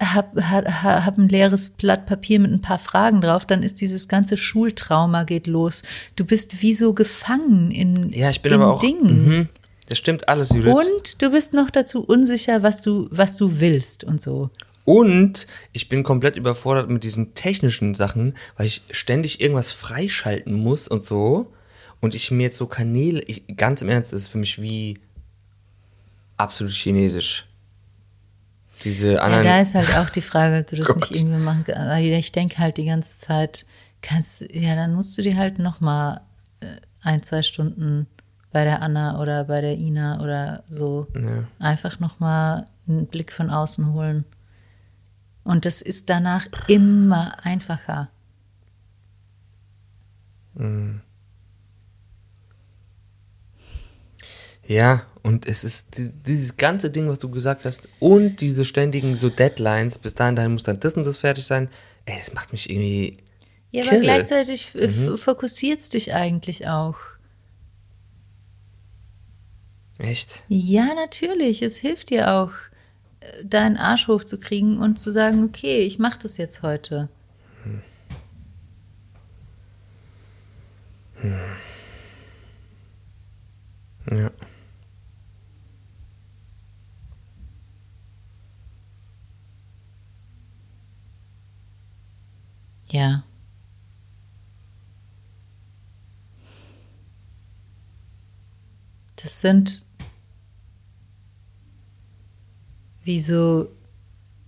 hab, hab, hab ein leeres Blatt Papier mit ein paar Fragen drauf, dann ist dieses ganze Schultrauma geht los. Du bist wie so gefangen in, Ja, ich bin in aber auch. Dingen. Das stimmt alles, Judith. Und du bist noch dazu unsicher, was du, was du willst und so. Und ich bin komplett überfordert mit diesen technischen Sachen, weil ich ständig irgendwas freischalten muss und so. Und ich mir jetzt so Kanäle, ich, ganz im Ernst, das ist für mich wie absolut chinesisch. Diese Ja, anderen. da ist halt auch die Frage, ob du das Gott. nicht irgendwie machen kannst. Ich denke halt die ganze Zeit, kannst, ja, dann musst du dir halt noch mal äh, ein, zwei Stunden bei der Anna oder bei der Ina oder so Ja. einfach noch mal einen Blick von außen holen. Und das ist danach immer einfacher. Ja, und es ist die- dieses ganze Ding, was du gesagt hast, und diese ständigen so Deadlines, bis dahin, dahin muss dann das und das fertig sein. Ey, das macht mich irgendwie. Ja, aber kirre. gleichzeitig äh, Mhm. f- fokussiert's dich eigentlich auch. Echt? Ja, natürlich. Es hilft dir auch, äh, deinen Arsch hochzukriegen und zu sagen, okay, ich mache das jetzt heute. Ja. Ja. Das sind wie so,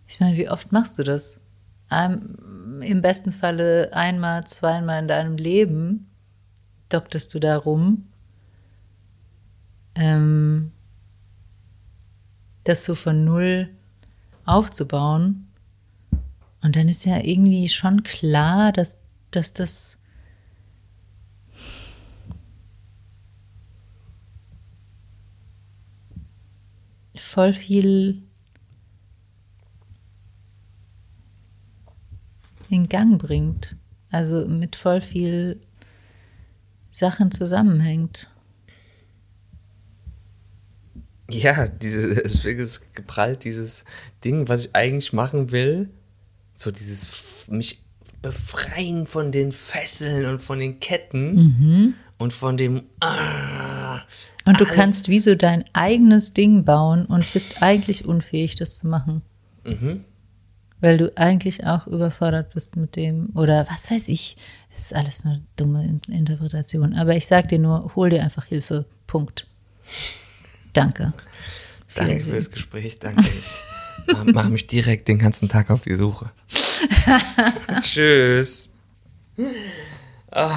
ich meine, wie oft machst du das? Ein, Im besten Falle einmal, zweimal in deinem Leben doktest du da rum. Ähm, das so von null aufzubauen. Und dann ist ja irgendwie schon klar, dass, dass das voll viel in Gang bringt. Also mit voll viel Sachen zusammenhängt. Ja, diese, deswegen ist geprallt, dieses Ding, was ich eigentlich machen will. So dieses mich befreien von den Fesseln und von den Ketten und von dem. Ah, Und du alles- kannst wie so dein eigenes Ding bauen und bist eigentlich unfähig, das zu machen. Weil du eigentlich auch überfordert bist mit dem, oder was weiß ich, es ist alles eine dumme In- Interpretation. Aber ich sag dir nur, hol dir einfach Hilfe. Punkt. Danke. Danke Wiedersehen. fürs Gespräch, danke. Ich mach, mach mich direkt den ganzen Tag auf die Suche. Tschüss. Ah.